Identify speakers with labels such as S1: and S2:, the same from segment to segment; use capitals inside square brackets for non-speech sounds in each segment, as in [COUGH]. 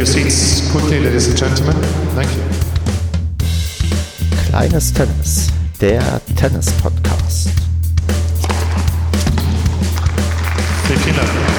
S1: your seats quickly, ladies and gentlemen. Thank you.
S2: Kleines Tennis, der Tennis-Podcast.
S1: Vielen Dank.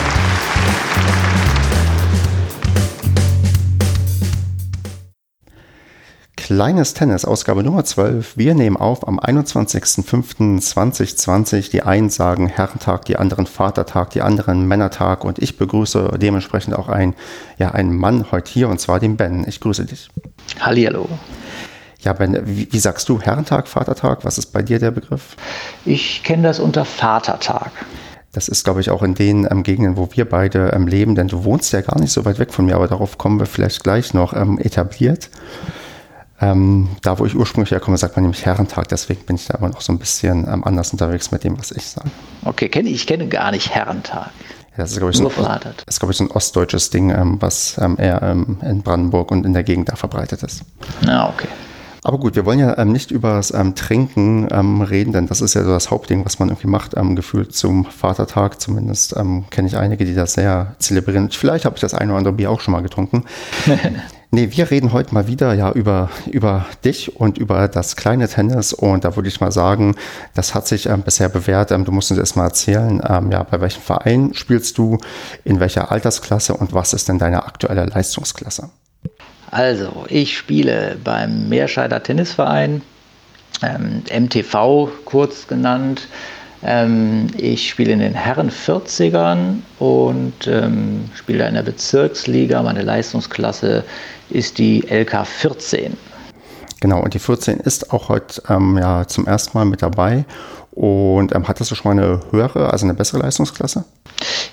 S2: Kleines Tennis, Ausgabe Nummer 12. Wir nehmen auf am 21.05.2020. Die einen sagen Herrentag, die anderen Vatertag, die anderen Männertag und ich begrüße dementsprechend auch einen, ja, einen Mann heute hier und zwar den Ben. Ich grüße dich.
S3: Hallihallo.
S2: Ja, Ben, wie, wie sagst du Herrentag, Vatertag? Was ist bei dir der Begriff?
S3: Ich kenne das unter Vatertag.
S2: Das ist, glaube ich, auch in den ähm, Gegenden, wo wir beide ähm, leben, denn du wohnst ja gar nicht so weit weg von mir, aber darauf kommen wir vielleicht gleich noch ähm, etabliert. Ähm, da, wo ich ursprünglich herkomme, sagt man nämlich Herrentag, deswegen bin ich da aber noch so ein bisschen ähm, anders unterwegs mit dem, was ich sage.
S3: Okay, kenn, ich kenne gar nicht Herrentag.
S2: Ja, das ist, glaube ich, so ein, ist, glaube ich, so ein ostdeutsches Ding, ähm, was ähm, eher ähm, in Brandenburg und in der Gegend da verbreitet ist.
S3: Na, okay.
S2: Aber gut, wir wollen ja ähm, nicht über das Trinken reden, denn das ist ja so das Hauptding, was man irgendwie macht, gefühlt zum Vatertag. Zumindest kenne ich einige, die das sehr zelebrieren. Vielleicht habe ich das eine oder andere Bier auch schon mal getrunken. [LAUGHS] nee, wir reden heute mal wieder ja über, über dich und über das kleine Tennis. Und da würde ich mal sagen, das hat sich ähm, bisher bewährt. Ähm, du musst uns erst mal erzählen, ähm, ja, bei welchem Verein spielst du, in welcher Altersklasse und was ist denn deine aktuelle Leistungsklasse?
S3: Also, ich spiele beim Meerscheider Tennisverein, ähm, MTV kurz genannt. Ähm, ich spiele in den Herren 40ern und ähm, spiele da in der Bezirksliga. Meine Leistungsklasse ist die LK 14.
S2: Genau, und die 14 ist auch heute ähm, ja, zum ersten Mal mit dabei. Und ähm, hattest du schon mal eine höhere, also eine bessere Leistungsklasse?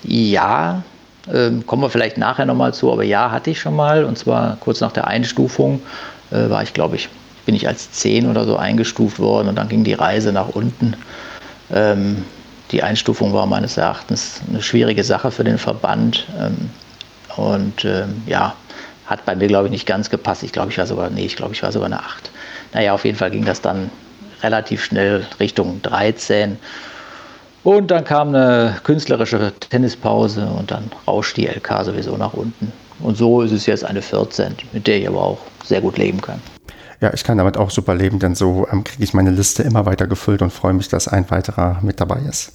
S3: Ja, ähm, kommen wir vielleicht nachher nochmal zu, aber ja, hatte ich schon mal. Und zwar kurz nach der Einstufung äh, war ich, glaube ich, bin ich als 10 oder so eingestuft worden und dann ging die Reise nach unten. Ähm, die Einstufung war meines Erachtens eine schwierige Sache für den Verband. Ähm, und ähm, ja, hat bei mir, glaube ich, nicht ganz gepasst. Ich glaube, ich war sogar, nee, ich glaube, ich war sogar eine 8. Naja, auf jeden Fall ging das dann relativ schnell Richtung 13. Und dann kam eine künstlerische Tennispause und dann rauscht die LK sowieso nach unten. Und so ist es jetzt eine 14, mit der ich aber auch sehr gut leben kann.
S2: Ja, ich kann damit auch super leben, denn so ähm, kriege ich meine Liste immer weiter gefüllt und freue mich, dass ein weiterer mit dabei ist.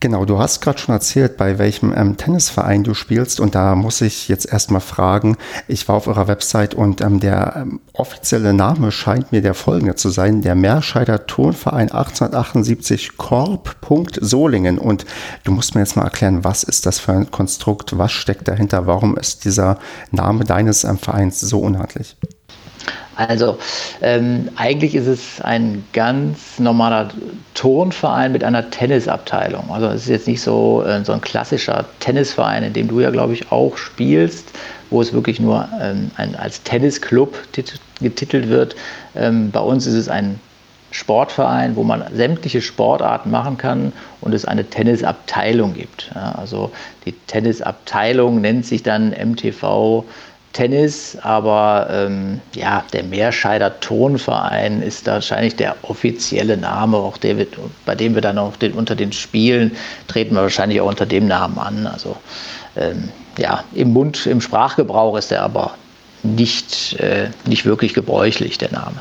S2: Genau, du hast gerade schon erzählt, bei welchem ähm, Tennisverein du spielst und da muss ich jetzt erstmal fragen, ich war auf eurer Website und ähm, der ähm, offizielle Name scheint mir der folgende zu sein, der Meerscheider Turnverein 1878 Korb.Solingen und du musst mir jetzt mal erklären, was ist das für ein Konstrukt, was steckt dahinter, warum ist dieser Name deines ähm, Vereins so unhandlich?
S3: Also ähm, eigentlich ist es ein ganz normaler Turnverein mit einer Tennisabteilung. Also es ist jetzt nicht so, äh, so ein klassischer Tennisverein, in dem du ja, glaube ich, auch spielst, wo es wirklich nur ähm, ein, als Tennisclub tit getitelt wird. Ähm, bei uns ist es ein Sportverein, wo man sämtliche Sportarten machen kann und es eine Tennisabteilung gibt. Ja, also die Tennisabteilung nennt sich dann MTV Tennis, aber ähm, ja, der Meerscheider Turnverein ist wahrscheinlich der offizielle Name, auch der wird, bei dem wir dann auch den, unter den Spielen treten wir wahrscheinlich auch unter dem Namen an. Also ähm, ja, im Mund, im Sprachgebrauch ist er aber nicht, äh, nicht wirklich gebräuchlich, der Name.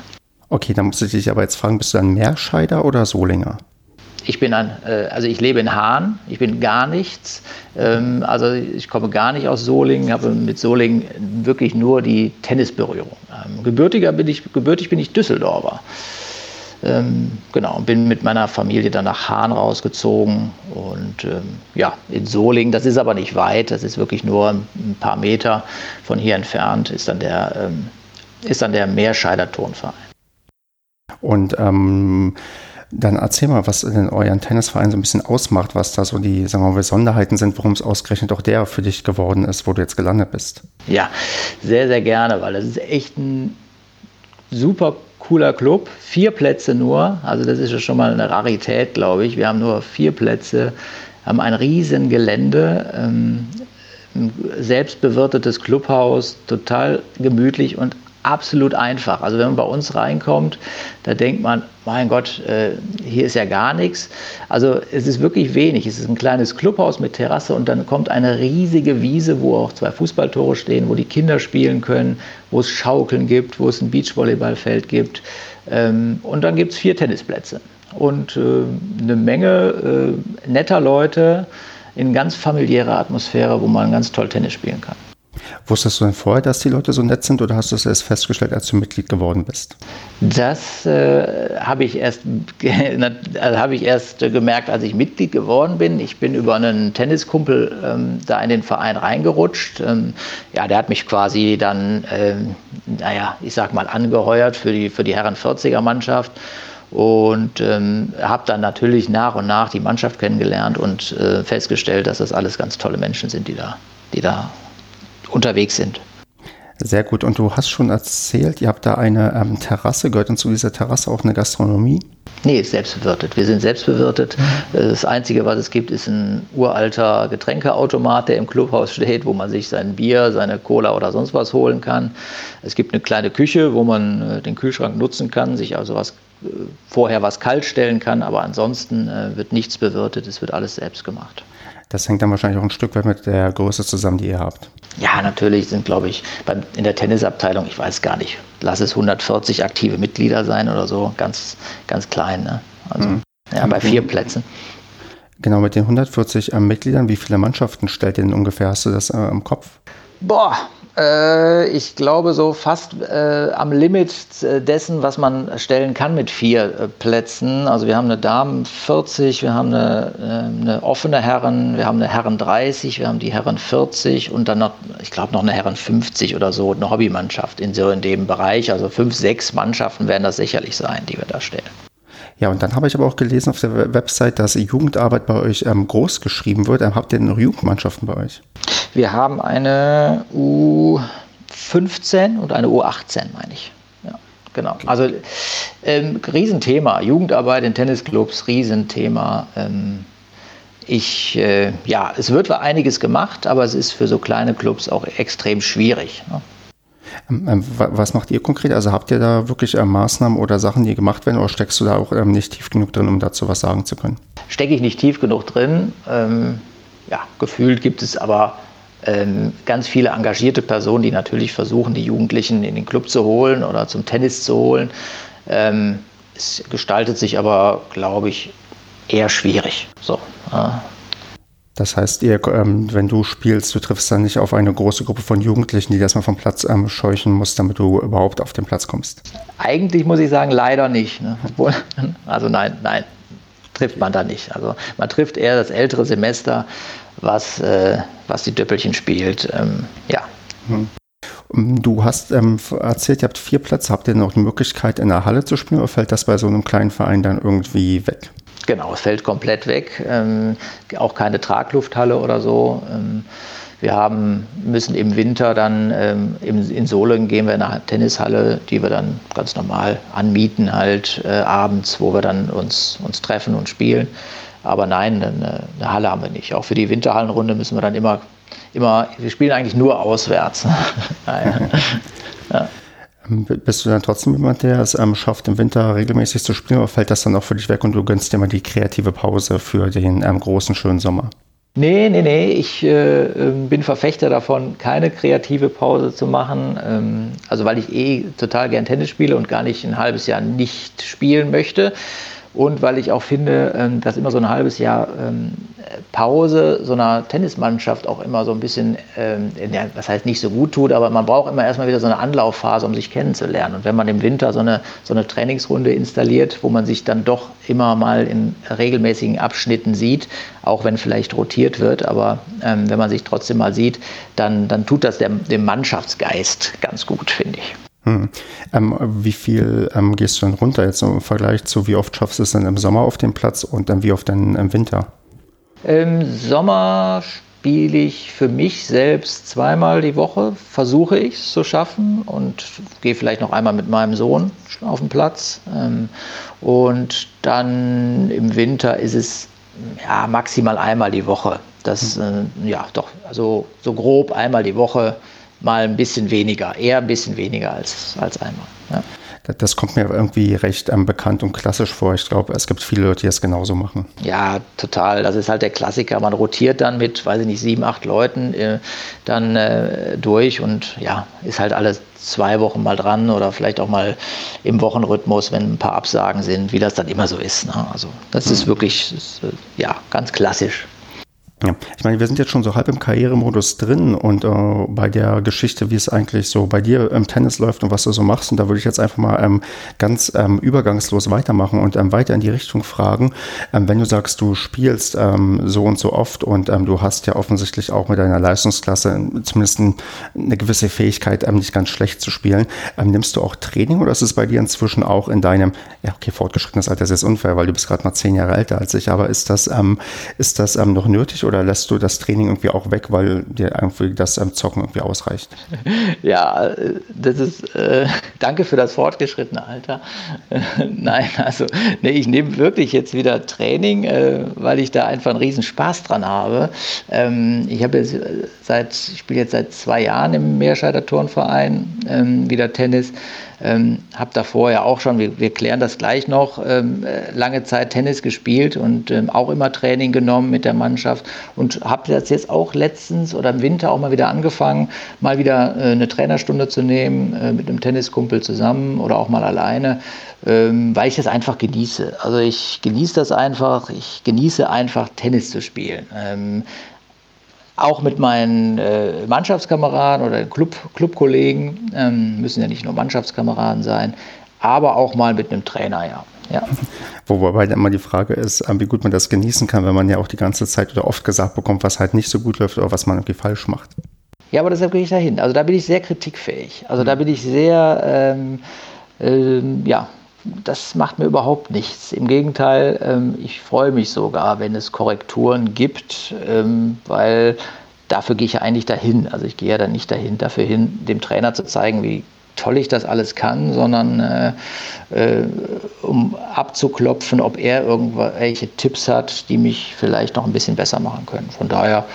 S2: Okay, dann muss ich dich aber jetzt fragen, bist du ein Meerscheider oder Solinger?
S3: Ich bin ein, äh, also ich lebe in Hahn, ich bin gar nichts. Ähm, also ich komme gar nicht aus Solingen, habe mit Solingen wirklich nur die Tennisberührung. Ähm, gebürtiger bin ich, gebürtig bin ich Düsseldorfer. Ähm, genau, und bin mit meiner Familie dann nach Hahn rausgezogen und ja, in Solingen, das ist aber nicht weit, das ist wirklich nur ein paar Meter von hier entfernt, ist dann der, ist dann der Meerscheider Turnverein.
S2: Und ähm, dann erzähl mal, was denn euren Tennisverein so ein bisschen ausmacht, was da so die, sagen wir mal, Besonderheiten sind, warum es ausgerechnet auch der für dich geworden ist, wo du jetzt gelandet bist.
S3: Ja, sehr, sehr gerne, weil das ist echt ein super cooler Club. Vier Plätze nur, also das ist ja schon mal eine Rarität, glaube ich. Wir haben nur vier Plätze, haben ein riesen Gelände, ähm, ein selbstbewirtetes Clubhaus, total gemütlich und absolut einfach. Also wenn man bei uns reinkommt, da denkt man, mein Gott, äh, hier ist ja gar nichts. Also es ist wirklich wenig. Es ist ein kleines Clubhaus mit Terrasse und dann kommt eine riesige Wiese, wo auch zwei Fußballtore stehen, wo die Kinder spielen können, wo es Schaukeln gibt, wo es ein Beachvolleyballfeld gibt. Ähm, und dann gibt es vier Tennisplätze und äh, eine Menge äh, netter Leute in ganz familiärer Atmosphäre, wo man ganz toll Tennis spielen kann.
S2: Wusstest du denn vorher, dass die Leute so nett sind oder hast du es erst festgestellt, als du Mitglied geworden bist?
S3: Das äh, habe ich, erst, [LAUGHS] also hab ich erst gemerkt, als ich Mitglied geworden bin. Ich bin über einen Tenniskumpel ähm, da in den Verein reingerutscht. Ähm, ja, der hat mich quasi dann, ähm, naja, ich sag mal, angeheuert für die, für die Herren 40er Mannschaft und ähm, habe dann natürlich nach und nach die Mannschaft kennengelernt und äh, festgestellt, dass das alles ganz tolle Menschen sind, die da, die da unterwegs sind.
S2: Sehr gut. Und du hast schon erzählt, ihr habt da eine ähm, Terrasse. Gehört denn zu dieser Terrasse auch eine Gastronomie?
S3: Nee, ist selbstbewirtet. Wir sind selbstbewirtet. Das Einzige, was es gibt, ist ein uralter Getränkeautomat, der im Clubhaus steht, wo man sich sein Bier, seine Cola oder sonst was holen kann. Es gibt eine kleine Küche, wo man äh, den Kühlschrank nutzen kann, sich also was äh, vorher was kalt stellen kann, aber ansonsten äh, wird nichts bewirtet, es wird alles selbst gemacht.
S2: Das hängt dann wahrscheinlich auch ein Stück weit mit der Größe zusammen, die ihr habt.
S3: Ja, natürlich sind, glaube ich, beim, in der Tennisabteilung, ich weiß gar nicht, lass es 140 aktive Mitglieder sein oder so, ganz, ganz klein. Ne? Also mhm. ja, bei vier Plätzen.
S2: Genau, mit den 140 äh, Mitgliedern, wie viele Mannschaften stellt ihr denn ungefähr? Hast du das äh, im Kopf?
S3: Boah, äh, ich glaube so fast äh, am Limit äh, dessen, was man stellen kann mit vier äh, Plätzen. Also wir haben eine Damen 40, wir haben eine, äh, eine, offene Herren, wir haben eine Herren 30, wir haben die Herren 40 und dann noch, ich glaube noch eine Herren 50 oder so, eine Hobbymannschaft in so in dem Bereich. Also fünf, sechs Mannschaften werden das sicherlich sein, die wir da stellen.
S2: Ja, und dann habe ich aber auch gelesen auf der Website, dass Jugendarbeit bei euch ähm, groß geschrieben wird. Ähm, habt ihr noch Jugendmannschaften bei euch?
S3: Wir haben eine U15 und eine U18, meine ich. Ja, genau. Okay. Also ähm, Riesenthema. Jugendarbeit in Tennisclubs, Riesenthema. Ähm, ich, äh, ja, es wird einiges gemacht, aber es ist für so kleine Clubs auch extrem schwierig. Ne?
S2: Ähm, ähm, was macht ihr konkret? Also habt ihr da wirklich ähm, Maßnahmen oder Sachen, die gemacht werden, oder steckst du da auch nicht tief genug drin, um dazu was sagen zu können?
S3: Stecke ich nicht tief genug drin. ja, gefühlt gibt es aber ganz viele engagierte Personen, die natürlich versuchen, die Jugendlichen in den Club zu holen oder zum Tennis zu holen. es gestaltet sich aber, glaube ich, eher schwierig. So,
S2: das heißt, ihr, ähm, wenn du spielst, du triffst dann nicht auf eine große Gruppe von Jugendlichen, die erstmal vom Platz ähm, scheuchen muss, damit du überhaupt auf den Platz kommst.
S3: Eigentlich muss ich sagen, leider nicht. Ne? Obwohl, [LAUGHS] also nein, nein, trifft man da nicht. Also man trifft eher das ältere Semester, was, äh, was die Döppelchen spielt. Ähm, ja.
S2: Hm. Du hast ähm, erzählt, ihr habt vier Plätze. Habt ihr noch die Möglichkeit, in der Halle zu spielen oder fällt das bei so einem kleinen Verein dann irgendwie weg?
S3: Genau, es fällt komplett weg. Ähm, auch keine Traglufthalle oder so. Ähm, wir haben, müssen im Winter dann ähm, in, in Solingen gehen wir in eine Tennishalle, die wir dann ganz normal anmieten, halt äh, abends, wo wir dann uns, uns treffen und spielen. Aber nein, eine, eine Halle haben wir nicht. Auch für die Winterhallenrunde müssen wir dann immer, immer wir spielen eigentlich nur auswärts. [LAUGHS] [LAUGHS]
S2: ja. Bist du dann trotzdem jemand, der es ähm, schafft, im Winter regelmäßig zu spielen, oder fällt das dann auch für dich weg und du gönnst dir mal die kreative Pause für den ähm, großen, schönen Sommer?
S3: Nee, nee, nee. Ich äh, ähm, bin Verfechter davon, keine kreative Pause zu machen. Ähm, also, weil ich eh total gern Tennis spiele und gar nicht ein halbes Jahr nicht spielen möchte und weil ich auch finde, ähm, dass immer so ein halbes Jahr ähm, Pause so einer Tennismannschaft auch immer so ein bisschen, ähm, was heißt nicht so gut tut, aber man braucht immer erstmal wieder so eine Anlaufphase, um sich kennenzulernen. Und wenn man im Winter so eine, so eine Trainingsrunde installiert, wo man sich dann doch immer mal in regelmäßigen Abschnitten sieht, auch wenn vielleicht rotiert wird, aber wenn man sich trotzdem mal sieht, dann, dann tut das dem, dem Mannschaftsgeist ganz gut, finde ich.
S2: Hm. Ähm, wie viel ähm, gehst du dann runter jetzt im Vergleich zu, wie oft schaffst du es dann im Sommer auf dem Platz und dann wie oft dann im Winter?
S3: Im Sommer spiele ich für mich selbst zweimal die Woche, versuche ich es zu schaffen und gehe vielleicht noch einmal mit meinem Sohn auf den Platz. Ähm, und dann im Winter ist es ja, maximal einmal die Woche. Das, hm. äh, ja, doch, also so grob einmal die Woche mal ein bisschen weniger, eher ein bisschen weniger als, als einmal. Ja.
S2: Das kommt mir irgendwie recht ähm, bekannt und klassisch vor. Ich glaube, es gibt viele Leute, die das genauso machen.
S3: Ja, total. Das ist halt der Klassiker. Man rotiert dann mit, weiß ich nicht, sieben, acht Leuten äh, dann äh, durch und ja, ist halt alle zwei Wochen mal dran oder vielleicht auch mal im Wochenrhythmus, wenn ein paar Absagen sind, wie das dann immer so ist. Ne? Also das ist mhm. wirklich, ist, äh, ja, ganz klassisch.
S2: Ja, ich meine, wir sind jetzt schon so halb im Karrieremodus drin und äh, bei der Geschichte, wie es eigentlich so bei dir im Tennis läuft und was du so machst. Und da würde ich jetzt einfach mal ähm, ganz ähm, übergangslos weitermachen und ähm, weiter in die Richtung fragen. Ähm, wenn du sagst, du spielst ähm, so und so oft und ähm, du hast ja offensichtlich auch mit deiner Leistungsklasse zumindest ein, eine gewisse Fähigkeit, nicht ganz schlecht zu spielen, nimmst du auch Training oder ist es bei dir inzwischen auch in deinem, ja, okay, fortgeschrittenes Alter ist jetzt unfair, weil du bist gerade mal zehn Jahre älter als ich, aber ist das, ist das noch nötig oder lässt du das Training irgendwie auch weg, weil dir irgendwie das ähm, Zocken irgendwie ausreicht? [LAUGHS]
S3: Ja, das ist, äh, danke für das fortgeschrittene Alter. [LAUGHS] nein, also nee, ich nehme wirklich jetzt wieder Training, äh, weil ich da einfach einen riesen Spaß dran habe. Ähm, ich habe jetzt seit, ich spiele jetzt seit zwei Jahren im Meerscheider Turnverein ähm, wieder Tennis. Ähm, habe davor ja auch schon, wir, wir klären das gleich noch, ähm, äh, lange Zeit Tennis gespielt und ähm, auch immer Training genommen mit der Mannschaft und habe das jetzt auch letztens oder im Winter auch mal wieder angefangen, mal wieder äh, eine Trainerstunde zu nehmen äh, mit einem Tenniskumpel zusammen oder auch mal alleine, ähm, weil ich das einfach genieße. Also ich genieße das einfach, ich genieße einfach Tennis zu spielen. Auch mit meinen äh, Mannschaftskameraden oder Club, Clubkollegen, ähm, müssen ja nicht nur Mannschaftskameraden sein, aber auch mal mit einem Trainer, ja. ja.
S2: Wobei immer die Frage ist, ähm, wie gut man das genießen kann, wenn man ja auch die ganze Zeit oder oft gesagt bekommt, was halt nicht so gut läuft oder was man irgendwie falsch macht.
S3: Ja, aber deshalb gehe ich dahin. Also da bin ich sehr kritikfähig. Also da bin ich sehr, ähm, ähm, ja, das macht mir überhaupt nichts. Im Gegenteil, ähm, ich freue mich sogar, wenn es Korrekturen gibt, ähm, weil dafür gehe ich ja eigentlich dahin. Also ich gehe ja dann nicht dahin, dafür hin, dem Trainer zu zeigen, wie toll ich das alles kann, sondern äh, äh, um abzuklopfen, ob er irgendwelche Tipps hat, die mich vielleicht noch ein bisschen besser machen können. Von daher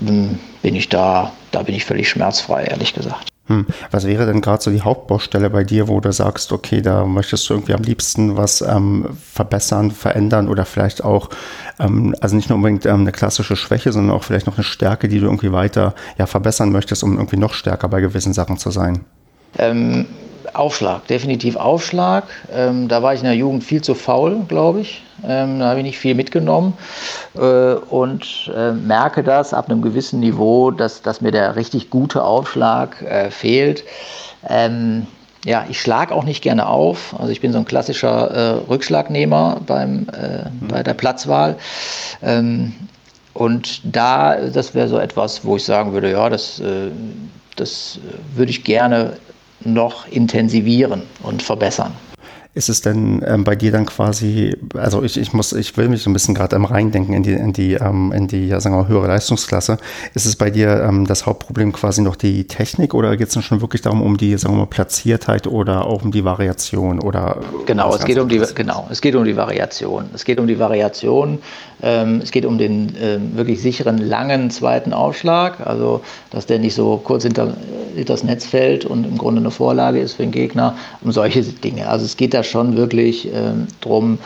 S3: hm, bin ich da, da bin ich völlig schmerzfrei, ehrlich gesagt.
S2: Hm. Was wäre denn gerade so die Hauptbaustelle bei dir, wo du sagst, okay, da möchtest du irgendwie am liebsten was ähm, verbessern, verändern oder vielleicht auch, ähm, also nicht nur unbedingt ähm, eine klassische Schwäche, sondern auch vielleicht noch eine Stärke, die du irgendwie weiter ja, verbessern möchtest, um irgendwie noch stärker bei gewissen Sachen zu sein?
S3: Ähm, Aufschlag, definitiv Aufschlag. Ähm, da war ich in der Jugend viel zu faul, glaube ich. Ähm, da habe ich nicht viel mitgenommen äh, und äh, merke das ab einem gewissen Niveau, dass, dass mir der richtig gute Aufschlag äh, fehlt. Ähm, ja, ich schlage auch nicht gerne auf. Also ich bin so ein klassischer äh, Rückschlagnehmer beim, äh, mhm. bei der Platzwahl. Ähm, und da, das wäre so etwas, wo ich sagen würde, ja, das, äh, das würde ich gerne noch intensivieren und verbessern.
S2: Ist es denn ähm, bei dir dann quasi, also ich, ich muss, ich will mich so ein bisschen gerade ähm, reindenken in die, in die, ähm, in die, ja, sagen wir mal, höhere Leistungsklasse. Ist es bei dir ähm, das Hauptproblem quasi noch die Technik oder geht es dann schon wirklich darum, um die, sagen wir mal, Platziertheit oder auch um die Variation oder?
S3: Genau, es geht um die, genau, es geht um die Variation. Es geht um die Variation. Ähm, es geht um den ähm, wirklich sicheren, langen zweiten Aufschlag, also dass der nicht so kurz hinter, hinter das Netz fällt und im Grunde eine Vorlage ist für den Gegner, um solche Dinge. Also es geht da schon wirklich ähm, darum,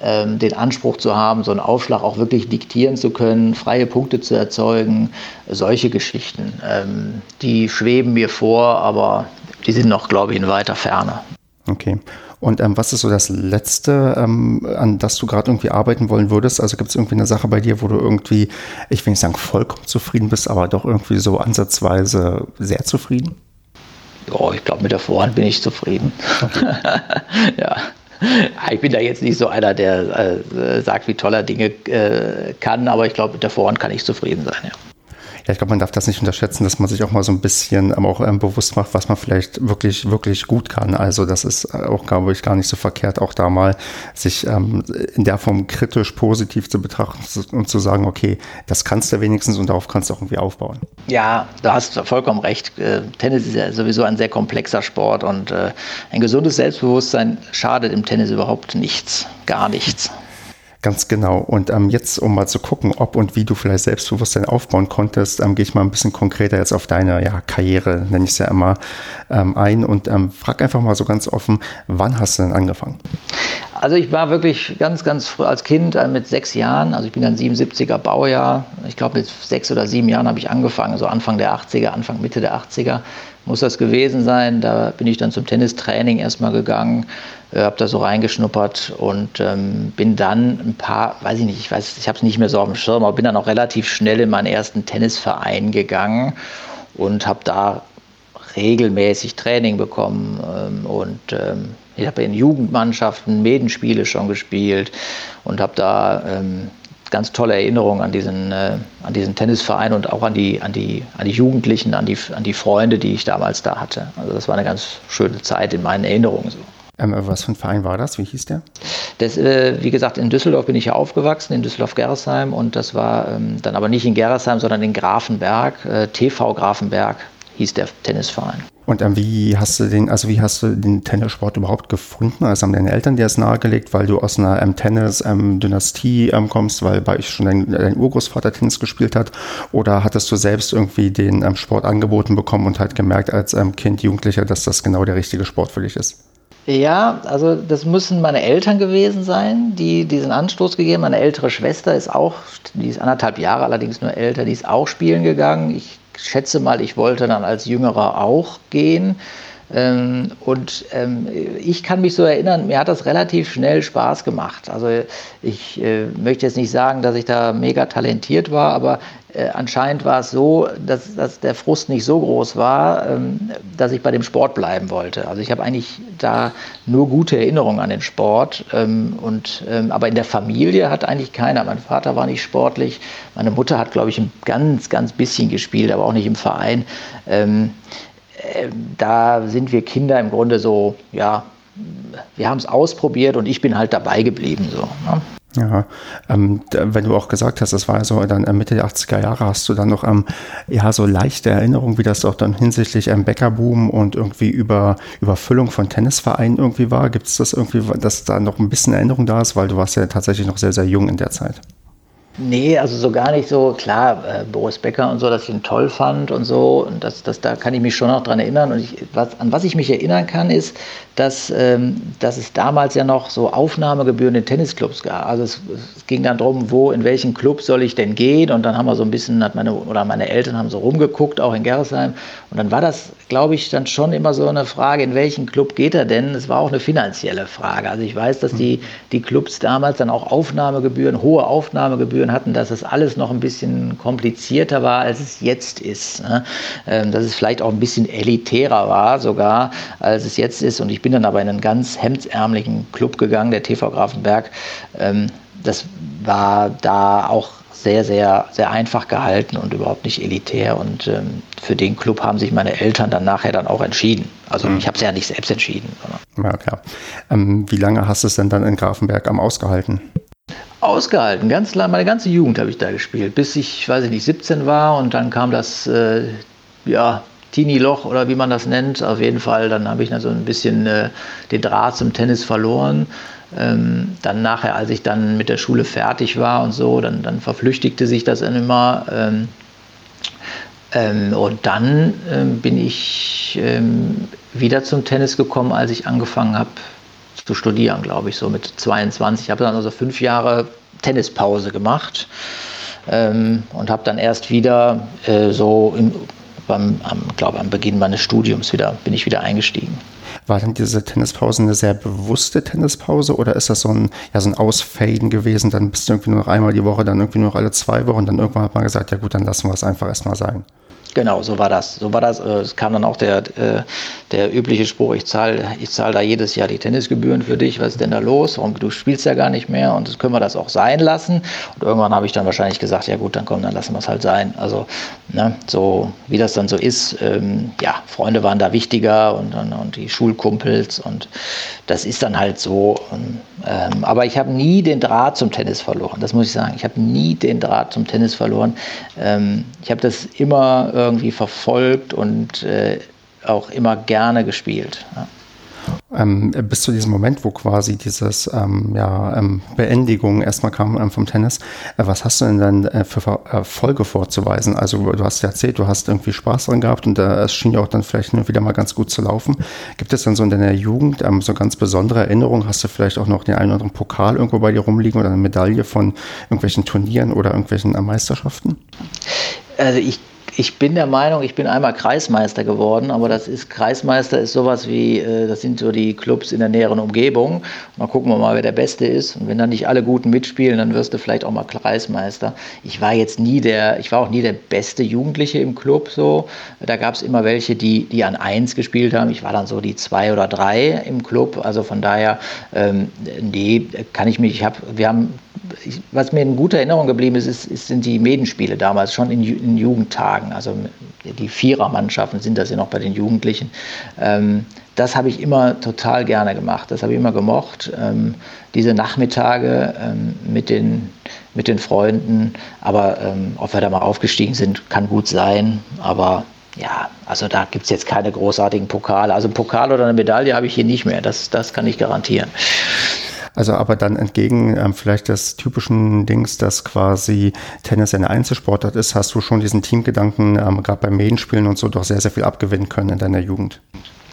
S3: ähm, den Anspruch zu haben, so einen Aufschlag auch wirklich diktieren zu können, freie Punkte zu erzeugen, solche Geschichten. Ähm, die schweben mir vor, aber die sind noch, glaube ich, in weiter Ferne.
S2: Okay. Und ähm, was ist so das Letzte, ähm, an das du gerade irgendwie arbeiten wollen würdest? Also gibt es irgendwie eine Sache bei dir, wo du irgendwie, ich will nicht sagen vollkommen zufrieden bist, aber doch irgendwie so ansatzweise sehr zufrieden?
S3: Oh, ich glaube, mit der Vorhand bin ich zufrieden. [LAUGHS] Ja. Ich bin da jetzt nicht so einer, der äh, sagt, wie toll er Dinge äh, kann, aber ich glaube, mit der Vorhand kann ich zufrieden sein. Ja.
S2: Ja, ich glaube, man darf das nicht unterschätzen, dass man sich auch mal so ein bisschen ähm, auch ähm, bewusst macht, was man vielleicht wirklich, wirklich gut kann. Also das ist auch, glaube ich, gar nicht so verkehrt, auch da mal sich ähm, in der Form kritisch positiv zu betrachten und zu sagen, okay, das kannst du wenigstens und darauf kannst du auch irgendwie aufbauen.
S3: Ja, du hast vollkommen recht. Äh, Tennis ist ja sowieso ein sehr komplexer Sport und äh, ein gesundes Selbstbewusstsein schadet im Tennis überhaupt nichts, gar nichts.
S2: Ganz genau. Und ähm, jetzt, um mal zu gucken, ob und wie du vielleicht Selbstbewusstsein aufbauen konntest, ähm, gehe ich mal ein bisschen konkreter jetzt auf deine ja, Karriere, nenne ich es ja immer, ähm, ein und ähm, frag einfach mal so ganz offen, wann hast du denn angefangen?
S3: Also ich war wirklich ganz, ganz früh als Kind äh, mit sechs Jahren, also ich bin dann 77er Baujahr, ich glaube mit sechs oder sieben Jahren habe ich angefangen, so Anfang der 80er, Anfang, Mitte der 80er muss das gewesen sein. Da bin ich dann zum Tennistraining erstmal gegangen, äh, habe da so reingeschnuppert und ähm, bin dann ein paar, weiß ich nicht, ich weiß, ich habe es nicht mehr so auf dem Schirm, aber bin dann auch relativ schnell in meinen ersten Tennisverein gegangen und habe da regelmäßig Training bekommen ähm, und ähm, ich habe in Jugendmannschaften Medenspiele schon gespielt und habe da ähm, ganz tolle Erinnerungen an diesen, äh, an diesen Tennisverein und auch an die, an, die, an die Jugendlichen, an die, an die Freunde, die ich damals da hatte. Also das war eine ganz schöne Zeit in meinen Erinnerungen so.
S2: Ähm, was für ein Verein war das? Wie hieß der?
S3: Das, äh, wie gesagt, in Düsseldorf bin ich ja aufgewachsen, in Düsseldorf-Gerresheim. Und das war ähm, dann aber nicht in Gerresheim, sondern in Grafenberg. Äh, TV Grafenberg hieß der Tennisverein.
S2: Und ähm, wie hast du den, also wie hast du den Tennissport überhaupt gefunden? Also haben deine Eltern dir das nahegelegt, weil du aus einer ähm, Tennis-Dynastie ähm, kommst, weil bei euch schon dein, dein, Urgroßvater Tennis gespielt hat? Oder hattest du selbst irgendwie den ähm, Sport angeboten bekommen und halt gemerkt als ähm, Kind, Jugendlicher, dass das genau der richtige Sport für dich ist?
S3: Ja, also das müssen meine Eltern gewesen sein, die diesen Anstoß gegeben. Meine ältere Schwester ist auch, die ist anderthalb Jahre allerdings nur älter, die ist auch spielen gegangen. Ich schätze mal, ich wollte dann als Jüngerer auch gehen. Ähm, und ähm, ich kann mich so erinnern, mir hat das relativ schnell Spaß gemacht. Also ich äh, möchte jetzt nicht sagen, dass ich da mega talentiert war, aber äh, anscheinend war es so, dass, dass der Frust nicht so groß war, ähm, dass ich bei dem Sport bleiben wollte. Also ich habe eigentlich da nur gute Erinnerungen an den Sport. Ähm, und, ähm, aber in der Familie hat eigentlich keiner. Mein Vater war nicht sportlich, meine Mutter hat, glaube ich, ein ganz, ganz bisschen gespielt, aber auch nicht im Verein. Ähm, da sind wir Kinder im Grunde so, ja, wir haben es ausprobiert und ich bin halt dabei geblieben. So, ne?
S2: Ja, ähm, wenn du auch gesagt hast, das war so dann äh, Mitte der 80er Jahre, hast du dann noch ähm, ja so leichte Erinnerungen, wie das auch dann hinsichtlich ähm, Bäckerboom und irgendwie über Überfüllung von Tennisvereinen irgendwie war? Gibt es das irgendwie, dass da noch ein bisschen Erinnerung da ist, weil du warst ja tatsächlich noch sehr, sehr jung in der Zeit?
S3: Nee, also so gar nicht so. Klar, äh, Boris Becker und so, dass ich ihn toll fand und so. Und das, das, da kann ich mich schon noch dran erinnern. Und ich, was, an was ich mich erinnern kann, ist, dass, ähm, dass es damals ja noch so Aufnahmegebühren in Tennisclubs gab. Also es, es, ging dann darum, wo, in welchen Club soll ich denn gehen? Und dann haben wir so ein bisschen, hat meine, oder meine Eltern haben so rumgeguckt, auch in Gerresheim. Und dann war das, glaube ich, dann schon immer so eine Frage, in welchen Club geht er denn? Es war auch eine finanzielle Frage. Also ich weiß, dass die, die Clubs damals dann auch Aufnahmegebühren, hohe Aufnahmegebühren hatten, dass es alles noch ein bisschen komplizierter war, als es jetzt ist. Ne? Ähm, dass es vielleicht auch ein bisschen elitärer war sogar, als es jetzt ist. Und ich bin dann aber in einen ganz hemdsärmlichen Club gegangen, der TV Grafenberg. Ähm, das war da auch sehr, sehr, sehr einfach gehalten und überhaupt nicht elitär. Und ähm, für den Club haben sich meine Eltern dann nachher dann auch entschieden. Also mhm. ich habe es ja nicht selbst entschieden.
S2: Ja, klar. Ähm, wie lange hast du es denn dann in Grafenberg am ausgehalten?
S3: Ausgehalten, ganz lang, meine ganze Jugend habe ich da gespielt, bis ich, weiß ich nicht, 17 war und dann kam das, äh, ja, Teenie-Loch oder wie man das nennt. Auf jeden Fall, dann habe ich dann so ein bisschen äh, den Draht zum Tennis verloren. Ähm, dann nachher, als ich dann mit der Schule fertig war und so, dann, dann verflüchtigte sich das dann immer. Ähm, ähm, und dann ähm, bin ich ähm, wieder zum Tennis gekommen, als ich angefangen habe zu studieren, glaube ich, so mit 22. Ich habe dann also fünf Jahre Tennispause gemacht ähm, und habe dann erst wieder äh, so im beim, am, glaube am Beginn meines Studiums wieder, bin ich wieder eingestiegen.
S2: War denn diese Tennispause eine sehr bewusste Tennispause oder ist das so ein, ja, so ein Ausfaden gewesen? Dann bist du irgendwie nur noch einmal die Woche, dann irgendwie nur noch alle zwei Wochen, dann irgendwann hat man gesagt, ja gut, dann lassen wir es einfach erstmal sein.
S3: Genau, so war das. So war das. Äh, es kam dann auch der, äh, der übliche Spruch, ich zahle ich zahl da jedes Jahr die Tennisgebühren für dich, was ist denn da los? Warum, du spielst ja gar nicht mehr und können wir das auch sein lassen. Und irgendwann habe ich dann wahrscheinlich gesagt, ja gut, dann komm, dann lassen wir es halt sein. Also ne, so wie das dann so ist, ähm, ja, Freunde waren da wichtiger und, und, und, die Schulkumpels und das ist dann halt so. Und, ähm, aber ich habe nie den Draht zum Tennis verloren, das muss ich sagen. Ich habe nie den Draht zum Tennis verloren. Ähm, ich habe das immer irgendwie verfolgt und äh, auch immer gerne gespielt. Ja.
S2: Ähm, bis zu diesem Moment, wo quasi dieses ähm, ja, ähm, Beendigung erstmal kam ähm, vom Tennis, äh, was hast du denn dann äh, für Erfolge vorzuweisen? Also du hast ja erzählt, du hast irgendwie Spaß dran gehabt und äh, es schien ja auch dann vielleicht wieder mal ganz gut zu laufen. Gibt es dann so in deiner Jugend ähm, so ganz besondere Erinnerungen? Hast du vielleicht auch noch den einen oder anderen Pokal irgendwo bei dir rumliegen oder eine Medaille von irgendwelchen Turnieren oder irgendwelchen äh, Meisterschaften?
S3: Also ich ich bin der Meinung, ich bin einmal Kreismeister geworden, aber das ist Kreismeister ist sowas wie, äh, das sind so die Clubs in der näheren Umgebung. Mal gucken wir mal, wer der Beste ist. Und wenn dann nicht alle Guten mitspielen, dann wirst du vielleicht auch mal Kreismeister. Ich war jetzt nie der, ich war auch nie der beste Jugendliche im Club so. Da gab es immer welche, die, die an eins gespielt haben. Ich war dann so die zwei oder drei im Club. Also von daher, ähm, nee, kann ich mich, ich habe, wir haben was mir in guter Erinnerung geblieben ist, ist, ist sind die Medenspiele damals, schon in, in, Jugendtagen. Also die Vierermannschaften sind das ja noch bei den Jugendlichen. Ähm, das habe ich immer total gerne gemacht. Das habe ich immer gemocht. Ähm, diese Nachmittage ähm, mit, den, mit den Freunden. Aber ob wir da mal aufgestiegen sind, kann gut sein. Aber ja, also da gibt es jetzt keine großartigen Pokale. Also ein Pokal oder eine Medaille habe ich hier nicht mehr. Das, das kann ich garantieren.
S2: Also aber dann entgegen ähm, vielleicht des typischen Dings, dass quasi Tennis eine Einzelsportart ist, hast du schon diesen Teamgedanken ähm, gerade beim Medienspielen und so doch sehr, sehr viel abgewinnen können in deiner Jugend.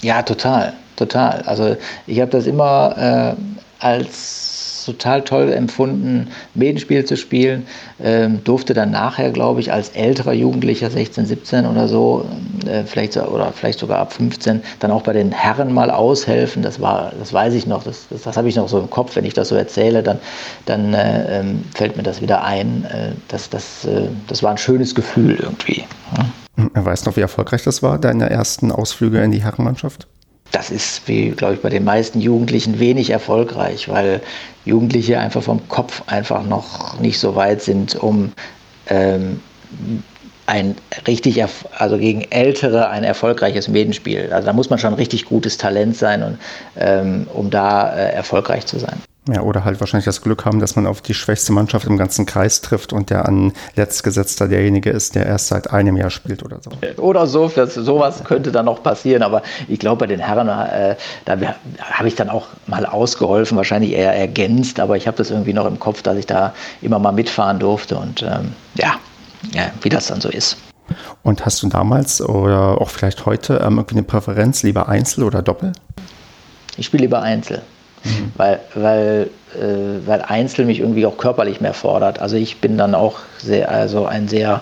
S3: Ja, total, total. Also ich habe das immer äh, als total toll empfunden, Medenspiel zu spielen. Ähm, durfte dann nachher, glaube ich, als älterer Jugendlicher, 16, 17 oder so, äh, vielleicht, oder vielleicht sogar ab 15, dann auch bei den Herren mal aushelfen. Das war, das weiß ich noch, das, das, das habe ich noch so im Kopf. Wenn ich das so erzähle, dann, dann äh, ähm, fällt mir das wieder ein. Äh, das, das, äh, das war ein schönes Gefühl irgendwie.
S2: Ja. Er weiß noch, wie erfolgreich das war, deine ersten Ausflüge in die Herrenmannschaft?
S3: Das ist, wie glaube ich, bei den meisten Jugendlichen wenig erfolgreich, weil Jugendliche einfach vom Kopf einfach noch nicht so weit sind, um ähm, ein richtig, also gegen Ältere ein erfolgreiches Medenspiel. Also da muss man schon richtig gutes Talent sein, und, ähm, um da äh, erfolgreich zu sein.
S2: Ja, oder halt wahrscheinlich das Glück haben, dass man auf die schwächste Mannschaft im ganzen Kreis trifft und der an letztgesetzter derjenige ist, der erst seit einem Jahr spielt oder so.
S3: Oder so, das, sowas könnte dann noch passieren, aber ich glaube, bei den Herren, äh, da habe ich dann auch mal ausgeholfen, wahrscheinlich eher ergänzt, aber ich habe das irgendwie noch im Kopf, dass ich da immer mal mitfahren durfte und ähm, ja, ja, wie das dann so ist.
S2: Und hast du damals oder auch vielleicht heute ähm, irgendwie eine Präferenz, lieber Einzel oder Doppel?
S3: Ich spiele lieber Einzel mhm. weil, weil, äh, weil Einzel mich irgendwie auch körperlich mehr fordert. Also ich bin dann auch sehr, also ein sehr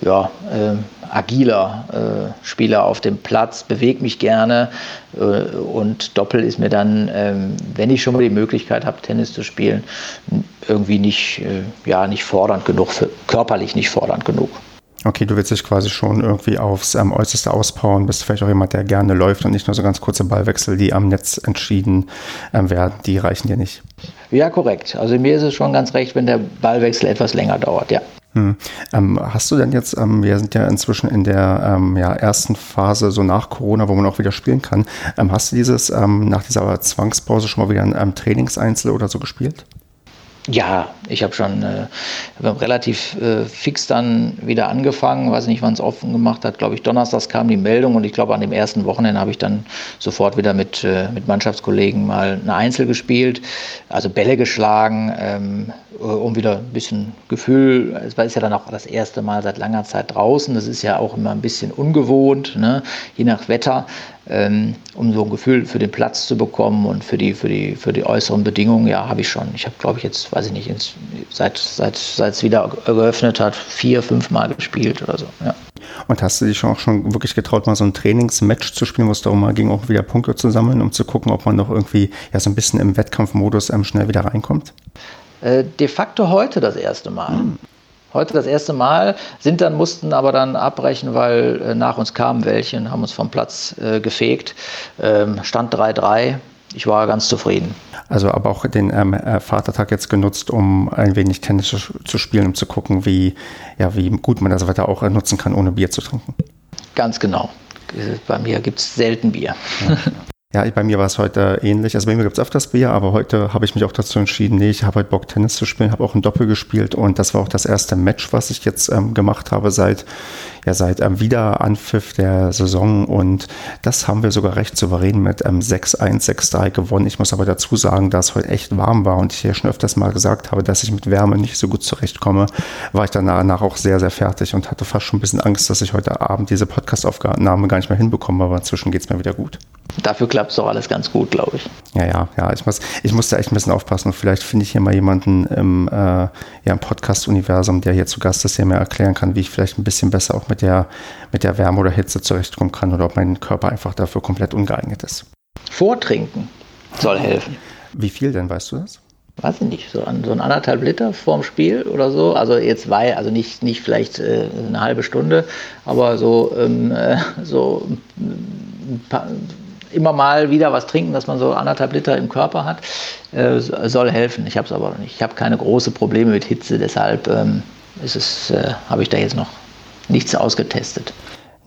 S3: ja, äh, agiler äh, Spieler auf dem Platz, bewege mich gerne äh, und Doppel ist mir dann, ähm, wenn ich schon mal die Möglichkeit habe, Tennis zu spielen, irgendwie nicht, äh, ja, nicht fordernd genug, für, körperlich nicht fordernd genug.
S2: Okay, du willst dich quasi schon irgendwie aufs ähm, Äußerste auspowern, bist vielleicht auch jemand, der gerne läuft und nicht nur so ganz kurze Ballwechsel, die am Netz entschieden ähm, werden, die reichen dir nicht.
S3: Ja, korrekt. Also mir ist es schon ganz recht, wenn der Ballwechsel etwas länger dauert, ja.
S2: Hm. Ähm, hast du denn jetzt, ähm, wir sind ja inzwischen in der ähm, ja, ersten Phase, so nach Corona, wo man auch wieder spielen kann. Ähm, hast du dieses ähm, nach dieser Zwangspause schon mal wieder ein ähm, Trainingseinzel oder so gespielt?
S3: Ja, ich habe schon äh, relativ äh, fix dann wieder angefangen, weiß nicht, wann es offen gemacht hat. Glaube ich, donnerstags kam die Meldung und ich glaube, an dem ersten Wochenende habe ich dann sofort wieder mit, äh, mit Mannschaftskollegen mal eine Einzel gespielt, also Bälle geschlagen, ähm, um wieder ein bisschen Gefühl. Es war ja dann auch das erste Mal seit langer Zeit draußen. Das ist ja auch immer ein bisschen ungewohnt, ne? je nach Wetter ähm, um so ein Gefühl für den Platz zu bekommen und für die, für die, für die äußeren Bedingungen, ja, habe ich schon. Ich habe, glaube ich, jetzt, weiß ich nicht, ins, seit, seit, seit es wieder geöffnet hat, vier, fünf Mal gespielt oder so, ja.
S2: Und hast du dich auch schon wirklich getraut, mal so ein Trainingsmatch zu spielen, wo es darum mal ging, auch wieder Punkte zu sammeln, um zu gucken, ob man noch irgendwie ja so ein bisschen im Wettkampfmodus ähm, schnell wieder reinkommt?
S3: Äh, de facto heute das erste Mal. Heute das erste Mal, sind dann, mussten aber dann abbrechen, weil äh, nach uns kamen welche und haben uns vom Platz äh, gefegt. Ähm, Stand 3-3. Ich war ganz zufrieden.
S2: Also aber auch den ähm, äh, Vatertag jetzt genutzt, um ein wenig Tennis zu, zu, spielen, um zu gucken, wie, ja, wie gut man das weiter auch nutzen kann, ohne Bier zu trinken.
S3: Ganz genau. Bei mir gibt es selten Bier. Ja. [LAUGHS]
S2: Ja, bei mir war es heute ähnlich. Also bei mir gibt es öfters Bier, aber heute habe ich mich auch dazu entschieden, nee, ich habe heute Bock, Tennis zu spielen, habe auch ein Doppel gespielt und das war auch das erste Match, was ich jetzt ähm, gemacht habe seit, ja, seit ähm, Wiederanpfiff der Saison und das haben wir sogar recht souverän mit ähm, 6-1, 6-3 gewonnen. Ich muss aber dazu sagen, dass es heute echt warm war und ich ja schon öfters mal gesagt habe, dass ich mit Wärme nicht so gut zurechtkomme, war ich danach auch sehr, sehr fertig und hatte fast schon ein bisschen Angst, dass ich heute Abend diese Podcast-Aufnahme gar nicht mehr hinbekomme, aber inzwischen geht es mir wieder gut.
S3: Dafür klappt es doch alles ganz gut, glaube ich.
S2: Ja, ja, ja. Ich muss, ich muss da echt ein bisschen aufpassen. Und vielleicht finde ich hier mal jemanden im, äh, ja, im Podcast-Universum, der hier zu Gast ist, der mir erklären kann, wie ich vielleicht ein bisschen besser auch mit der, mit der Wärme oder Hitze zurechtkommen kann oder ob mein Körper einfach dafür komplett ungeeignet ist.
S3: Vortrinken soll helfen.
S2: Wie viel denn, weißt du das?
S3: weiß ich nicht, so, an, so ein anderthalb Liter vorm Spiel oder so. Also jetzt war also nicht, nicht vielleicht äh, eine halbe Stunde, aber so, ähm, äh, so paar, immer mal wieder was trinken, dass man so anderthalb Liter im Körper hat, äh, soll helfen. Ich habe es aber noch nicht. Ich habe keine großen Probleme mit Hitze, deshalb ähm, äh, habe ich da jetzt noch nichts ausgetestet.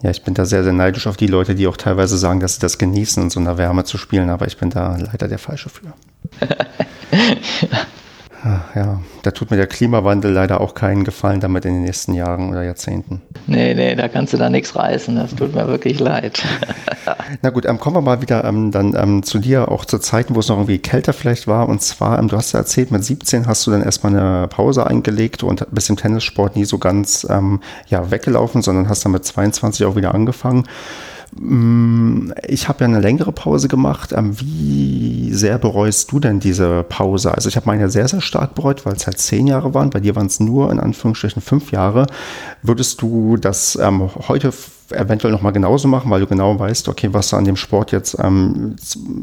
S2: Ja, ich bin da sehr, sehr neidisch auf die Leute, die auch teilweise sagen, dass sie das genießen, in so einer Wärme zu spielen, aber ich bin da leider der Falsche für. [LAUGHS] Ja, da tut mir der Klimawandel leider auch keinen Gefallen damit in den nächsten Jahren oder Jahrzehnten.
S3: Nee, nee, da kannst du da nichts reißen. Das tut mir wirklich leid. [LAUGHS]
S2: Na gut, ähm, kommen wir mal wieder ähm, dann ähm, zu dir, auch zu Zeiten, wo es noch irgendwie kälter vielleicht war. Und zwar, ähm, du hast ja erzählt, mit 17 hast du dann erstmal eine Pause eingelegt und bist im Tennissport nie so ganz ähm, ja, weggelaufen, sondern hast dann mit 22 auch wieder angefangen. Mm, ich habe ja eine längere Pause gemacht. Ähm, wie sehr bereust du denn diese Pause? Also ich habe meine sehr, sehr stark bereut, weil es halt zehn Jahre waren. Bei dir waren es nur in Anführungsstrichen fünf Jahre. Würdest du das ähm, heute eventuell nochmal genauso machen, weil du genau weißt, okay, was du an dem Sport jetzt ähm,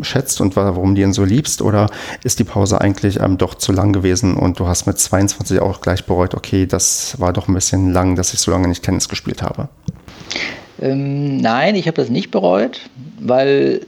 S2: schätzt und warum du ihn so liebst? Oder ist die Pause eigentlich ähm, doch zu lang gewesen und du hast mit 22 auch gleich bereut, okay, das war doch ein bisschen lang, dass ich so lange nicht Tennis gespielt habe?
S3: Ähm, nein, ich habe das nicht bereut, weil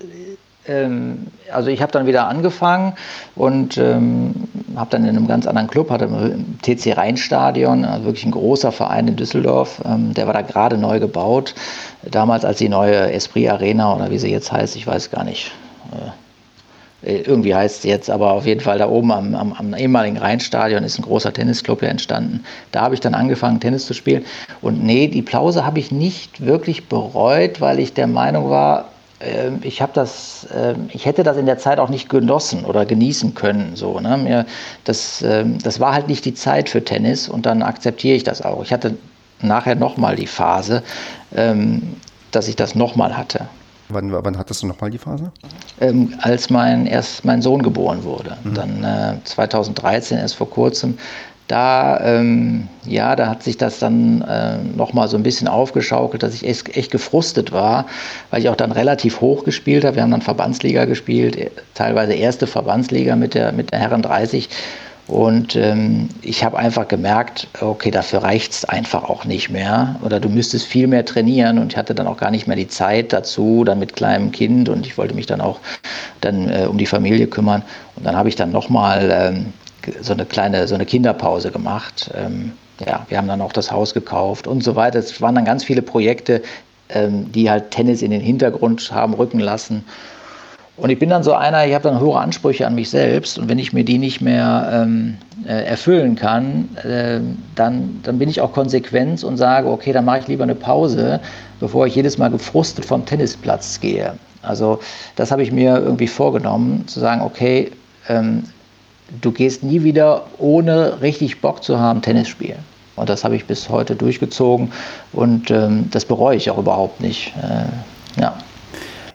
S3: ähm, also ich habe dann wieder angefangen und ähm, habe dann in einem ganz anderen Club, hatte im TC Rheinstadion, also wirklich ein großer Verein in Düsseldorf, ähm, der war da gerade neu gebaut. Damals als die neue Esprit Arena oder wie sie jetzt heißt, ich weiß gar nicht. Äh, irgendwie heißt es jetzt, aber auf jeden Fall da oben am, am, am ehemaligen Rheinstadion ist ein großer Tennisclub ja entstanden. Da habe ich dann angefangen, Tennis zu spielen. Und nee, die Pause habe ich nicht wirklich bereut, weil ich der Meinung war, äh, ich habe das, äh, ich hätte das in der Zeit auch nicht genossen oder genießen können. So, ne? Mir, das, äh, das war halt nicht die Zeit für Tennis und dann akzeptiere ich das auch. Ich hatte nachher nochmal die Phase, ähm, dass ich das nochmal hatte.
S2: Wann, wann hattest du nochmal die Phase?
S3: Ähm, als mein, erst mein Sohn geboren wurde. Mhm. Dann äh, 2013, erst vor kurzem. Da, ähm, ja, da hat sich das dann äh, nochmal so ein bisschen aufgeschaukelt, dass ich echt, echt gefrustet war, weil ich auch dann relativ hoch gespielt habe. Wir haben dann Verbandsliga gespielt, teilweise erste Verbandsliga mit der, mit der Herren 30. Und ähm, ich habe einfach gemerkt, okay, dafür reicht es einfach auch nicht mehr. Oder du müsstest viel mehr trainieren. Und ich hatte dann auch gar nicht mehr die Zeit dazu, dann mit kleinem Kind. Und ich wollte mich dann auch dann äh, um die Familie kümmern. Und dann habe ich dann nochmal ähm, so eine kleine, so eine Kinderpause gemacht. Ähm, ja, wir haben dann auch das Haus gekauft und so weiter. Es waren dann ganz viele Projekte, ähm, die halt Tennis in den Hintergrund haben rücken lassen. Und ich bin dann so einer, ich habe dann hohe Ansprüche an mich selbst und wenn ich mir die nicht mehr ähm, äh, erfüllen kann, äh, dann, dann bin ich auch konsequent und sage, okay, dann mache ich lieber eine Pause, bevor ich jedes Mal gefrustet vom Tennisplatz gehe. Also das habe ich mir irgendwie vorgenommen, zu sagen, okay, ähm, du gehst nie wieder ohne richtig Bock zu haben Tennis spielen. Und das habe ich bis heute durchgezogen und ähm, das bereue ich auch überhaupt nicht. Äh, ja.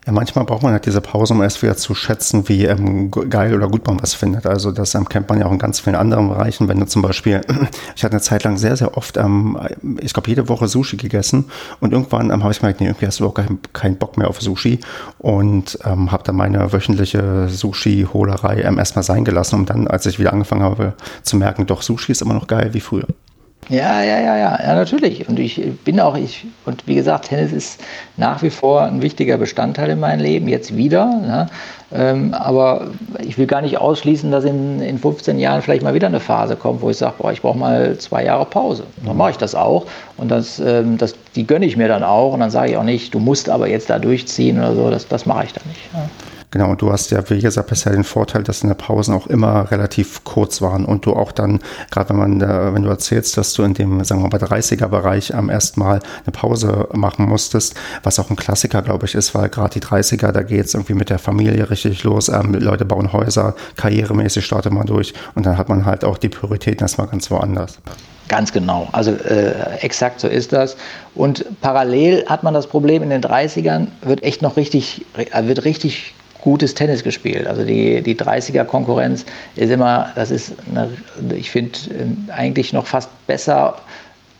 S2: Ja, manchmal braucht man halt diese Pause, um erst wieder zu schätzen, wie ähm, geil oder gut man was findet. Also das ähm, kennt man ja auch in ganz vielen anderen Bereichen. Wenn du zum Beispiel, [CLEARS THROAT] ich hatte eine Zeit lang sehr, sehr oft, ähm, ich glaube jede Woche Sushi gegessen und irgendwann ähm, habe ich gemerkt, nee, irgendwie hast du auch keinen kein Bock mehr auf Sushi und ähm, habe dann meine wöchentliche Sushi-Holerei ähm, erstmal sein gelassen, um dann, als ich wieder angefangen habe, zu merken, doch Sushi ist immer noch geil wie früher.
S3: Ja, ja, ja, ja, ja, natürlich. Und ich bin auch, ich, und wie gesagt, Tennis ist nach wie vor ein wichtiger Bestandteil in meinem Leben, jetzt wieder. Ne? Ähm, aber ich will gar nicht ausschließen, dass in, in 15 Jahren vielleicht mal wieder eine Phase kommt, wo ich sage, ich brauche mal zwei Jahre Pause. Dann mache ich das auch. Und das, ähm, das, die gönne ich mir dann auch. Und dann sage ich auch nicht, du musst aber jetzt da durchziehen oder so. Das, das mache ich dann nicht. Ja.
S2: Genau, und du hast ja, wie gesagt, bisher den Vorteil, dass deine Pausen auch immer relativ kurz waren und du auch dann, gerade wenn man, wenn du erzählst, dass du in dem, sagen wir mal, 30er-Bereich am ersten Mal eine Pause machen musstest, was auch ein Klassiker, glaube ich, ist, weil gerade die 30er, da geht es irgendwie mit der Familie richtig los, ähm, Leute bauen Häuser, karrieremäßig startet man durch und dann hat man halt auch die Prioritäten erstmal ganz woanders.
S3: Ganz genau. Also äh, exakt so ist das. Und parallel hat man das Problem in den 30ern, wird echt noch richtig, äh, wird richtig gutes Tennis gespielt. Also die, die 30er-Konkurrenz ist immer, das ist, eine, ich finde, ähm, eigentlich noch fast besser,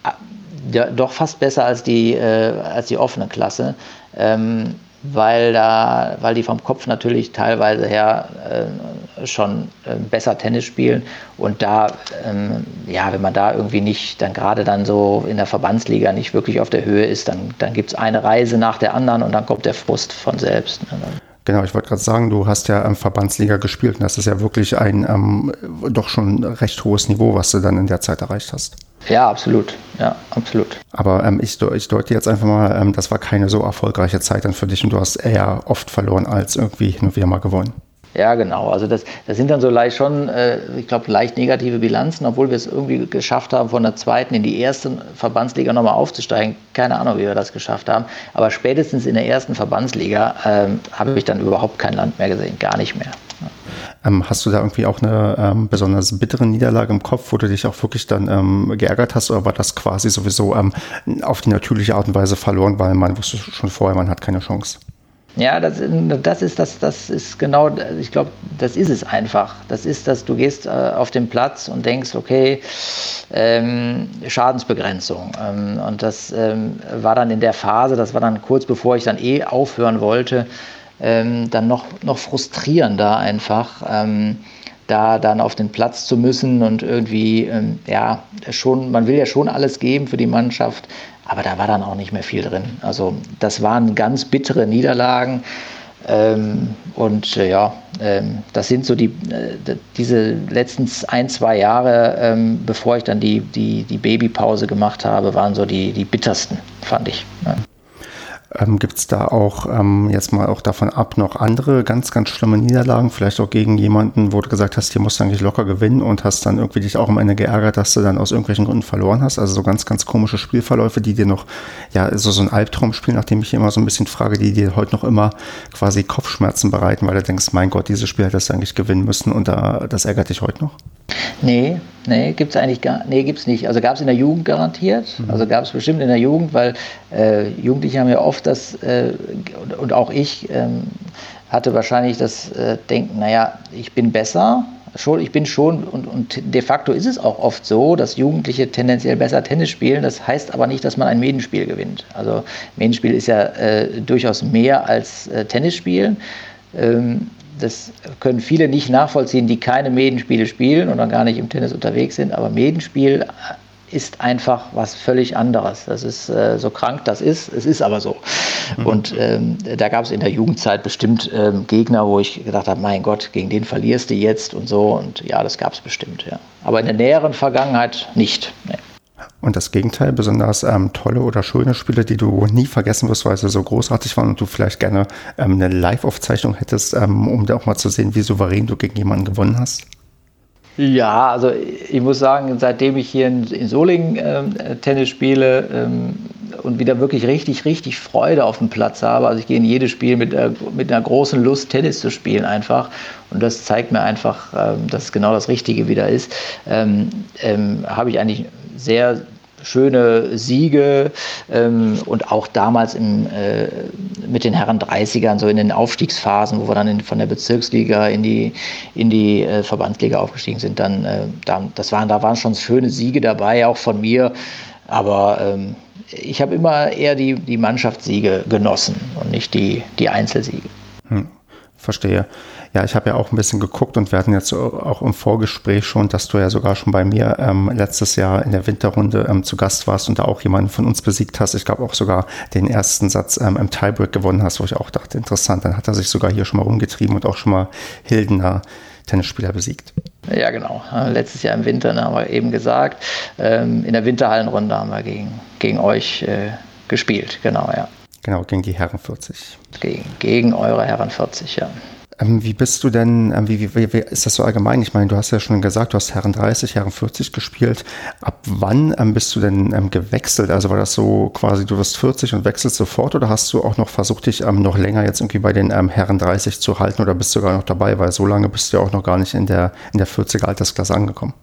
S3: äh, doch fast besser als die, äh, als die offene Klasse. Ähm, weil, da, weil die vom Kopf natürlich teilweise her äh, schon äh, besser Tennis spielen. Und da, ähm, ja, wenn man da irgendwie nicht, dann gerade dann so in der Verbandsliga nicht wirklich auf der Höhe ist, dann, dann gibt es eine Reise nach der anderen und dann kommt der Frust von selbst. Ne?
S2: Genau, ich wollte gerade sagen, du hast ja ähm, Verbandsliga gespielt und das ist ja wirklich ein ähm, doch schon recht hohes Niveau, was du dann in der Zeit erreicht hast.
S3: Ja, absolut. Ja, absolut.
S2: Aber ähm, ich, ich deute jetzt einfach mal, ähm, das war keine so erfolgreiche Zeit dann für dich und du hast eher oft verloren als irgendwie hin und wieder mal gewonnen.
S3: Ja, genau. Also das, das sind dann so leicht schon, äh, ich glaube, leicht negative Bilanzen, obwohl wir es irgendwie geschafft haben, von der zweiten in die erste Verbandsliga nochmal aufzusteigen. Keine Ahnung, wie wir das geschafft haben. Aber spätestens in der ersten Verbandsliga ähm, habe ich dann überhaupt kein Land mehr gesehen, gar nicht mehr.
S2: Ähm, hast du da irgendwie auch eine ähm, besonders bittere Niederlage im Kopf, wo du dich auch wirklich dann ähm, geärgert hast, oder war das quasi sowieso ähm, auf die natürliche Art und Weise verloren, weil man wusste schon vorher, man hat keine Chance?
S3: Ja, das, das ist das, das ist genau, ich glaube, das ist es einfach. Das ist, dass du gehst äh, auf den Platz und denkst, okay, ähm, Schadensbegrenzung. Ähm, und das ähm, war dann in der Phase, das war dann kurz bevor ich dann eh aufhören wollte, ähm, dann noch, noch frustrierender einfach. Ähm, da dann auf den Platz zu müssen und irgendwie, ähm, ja, schon, man will ja schon alles geben für die Mannschaft, aber da war dann auch nicht mehr viel drin. Also das waren ganz bittere Niederlagen. Ähm, und äh, ja, ähm, das sind so die, äh, diese letzten ein, zwei Jahre, ähm, bevor ich dann die, die, die Babypause gemacht habe, waren so die, die bittersten, fand ich. Ja.
S2: Ähm, Gibt es da auch ähm, jetzt mal auch davon ab noch andere ganz, ganz schlimme Niederlagen, vielleicht auch gegen jemanden, wo du gesagt hast, hier musst du eigentlich locker gewinnen und hast dann irgendwie dich auch am Ende geärgert, dass du dann aus irgendwelchen Gründen verloren hast? Also so ganz, ganz komische Spielverläufe, die dir noch, ja, so, so ein Albtraumspiel, nachdem ich immer so ein bisschen frage, die dir heute noch immer quasi Kopfschmerzen bereiten, weil du denkst, mein Gott, dieses Spiel hättest du eigentlich gewinnen müssen und da, das ärgert dich heute noch?
S3: Nee, nee, gibt es eigentlich gar nee, gibt's nicht. Also gab es in der Jugend garantiert. Mhm. Also gab es bestimmt in der Jugend, weil äh, Jugendliche haben ja oft das, äh, und, und, auch ich ähm, hatte wahrscheinlich das äh, Denken, naja, ich bin besser. Schon, ich bin schon, und, und de facto ist es auch oft so, dass Jugendliche tendenziell besser Tennis spielen. Das heißt aber nicht, dass man ein Medenspiel gewinnt. Also Medenspiel ist ja äh, durchaus mehr als äh, Tennis spielen. Ähm, das können viele nicht nachvollziehen, die keine Medenspiele spielen oder gar nicht im Tennis unterwegs sind. Aber Medenspiel ist einfach was völlig anderes. Das ist äh, so krank, das ist, es ist aber so. Mhm. Und ähm, da gab es in der Jugendzeit bestimmt ähm, Gegner, wo ich gedacht habe, mein Gott, gegen den verlierst du jetzt und so. Und ja, das gab es bestimmt, ja. Aber in der näheren Vergangenheit nicht. Nee.
S2: Und das Gegenteil, besonders ähm, tolle oder schöne Spiele, die du nie vergessen wirst, weil sie so großartig waren und du vielleicht gerne ähm, eine Live-Aufzeichnung hättest, ähm, um da auch mal zu sehen, wie souverän du gegen jemanden gewonnen hast?
S3: Ja, also ich muss sagen, seitdem ich hier in, in Solingen äh, Tennis spiele ähm, und wieder wirklich richtig, richtig Freude auf dem Platz habe, also ich gehe in jedes Spiel mit, äh, mit einer großen Lust, Tennis zu spielen einfach. Und das zeigt mir einfach, ähm, dass es genau das Richtige wieder ist. Ähm, ähm habe ich eigentlich sehr schöne Siege ähm, und auch damals im, äh, mit den Herren 30ern, so in den Aufstiegsphasen, wo wir dann in, von der Bezirksliga in die, in die äh, Verbandsliga aufgestiegen sind, dann, äh, da, das waren, da waren schon schöne Siege dabei, auch von mir. Aber ähm, ich habe immer eher die, die Mannschaftssiege genossen und nicht die, die Einzelsiege.
S2: Hm, verstehe. Ja, ich habe ja auch ein bisschen geguckt und wir hatten jetzt auch im Vorgespräch schon, dass du ja sogar schon bei mir ähm, letztes Jahr in der Winterrunde ähm, zu Gast warst und da auch jemanden von uns besiegt hast. Ich glaube auch sogar den ersten Satz ähm, im Tiebreak gewonnen hast, wo ich auch dachte, interessant, dann hat er sich sogar hier schon mal rumgetrieben und auch schon mal Hildener Tennisspieler besiegt.
S3: Ja, genau. Letztes Jahr im Winter haben wir eben gesagt. Ähm, in der Winterhallenrunde haben wir gegen, gegen euch äh, gespielt, genau, ja.
S2: Genau, gegen die Herren 40.
S3: Gegen, gegen eure Herren 40, ja.
S2: Ähm, wie bist du denn, ähm, wie, wie, wie, ist das so allgemein? Ich meine, du hast ja schon gesagt, du hast Herren 30, Herren 40 gespielt. Ab wann ähm, bist du denn ähm, gewechselt? Also war das so quasi, du wirst 40 und wechselst sofort oder hast du auch noch versucht, dich ähm, noch länger jetzt irgendwie bei den ähm, Herren 30 zu halten oder bist du sogar noch dabei? Weil so lange bist du ja auch noch gar nicht in der, in der 40er Altersklasse angekommen.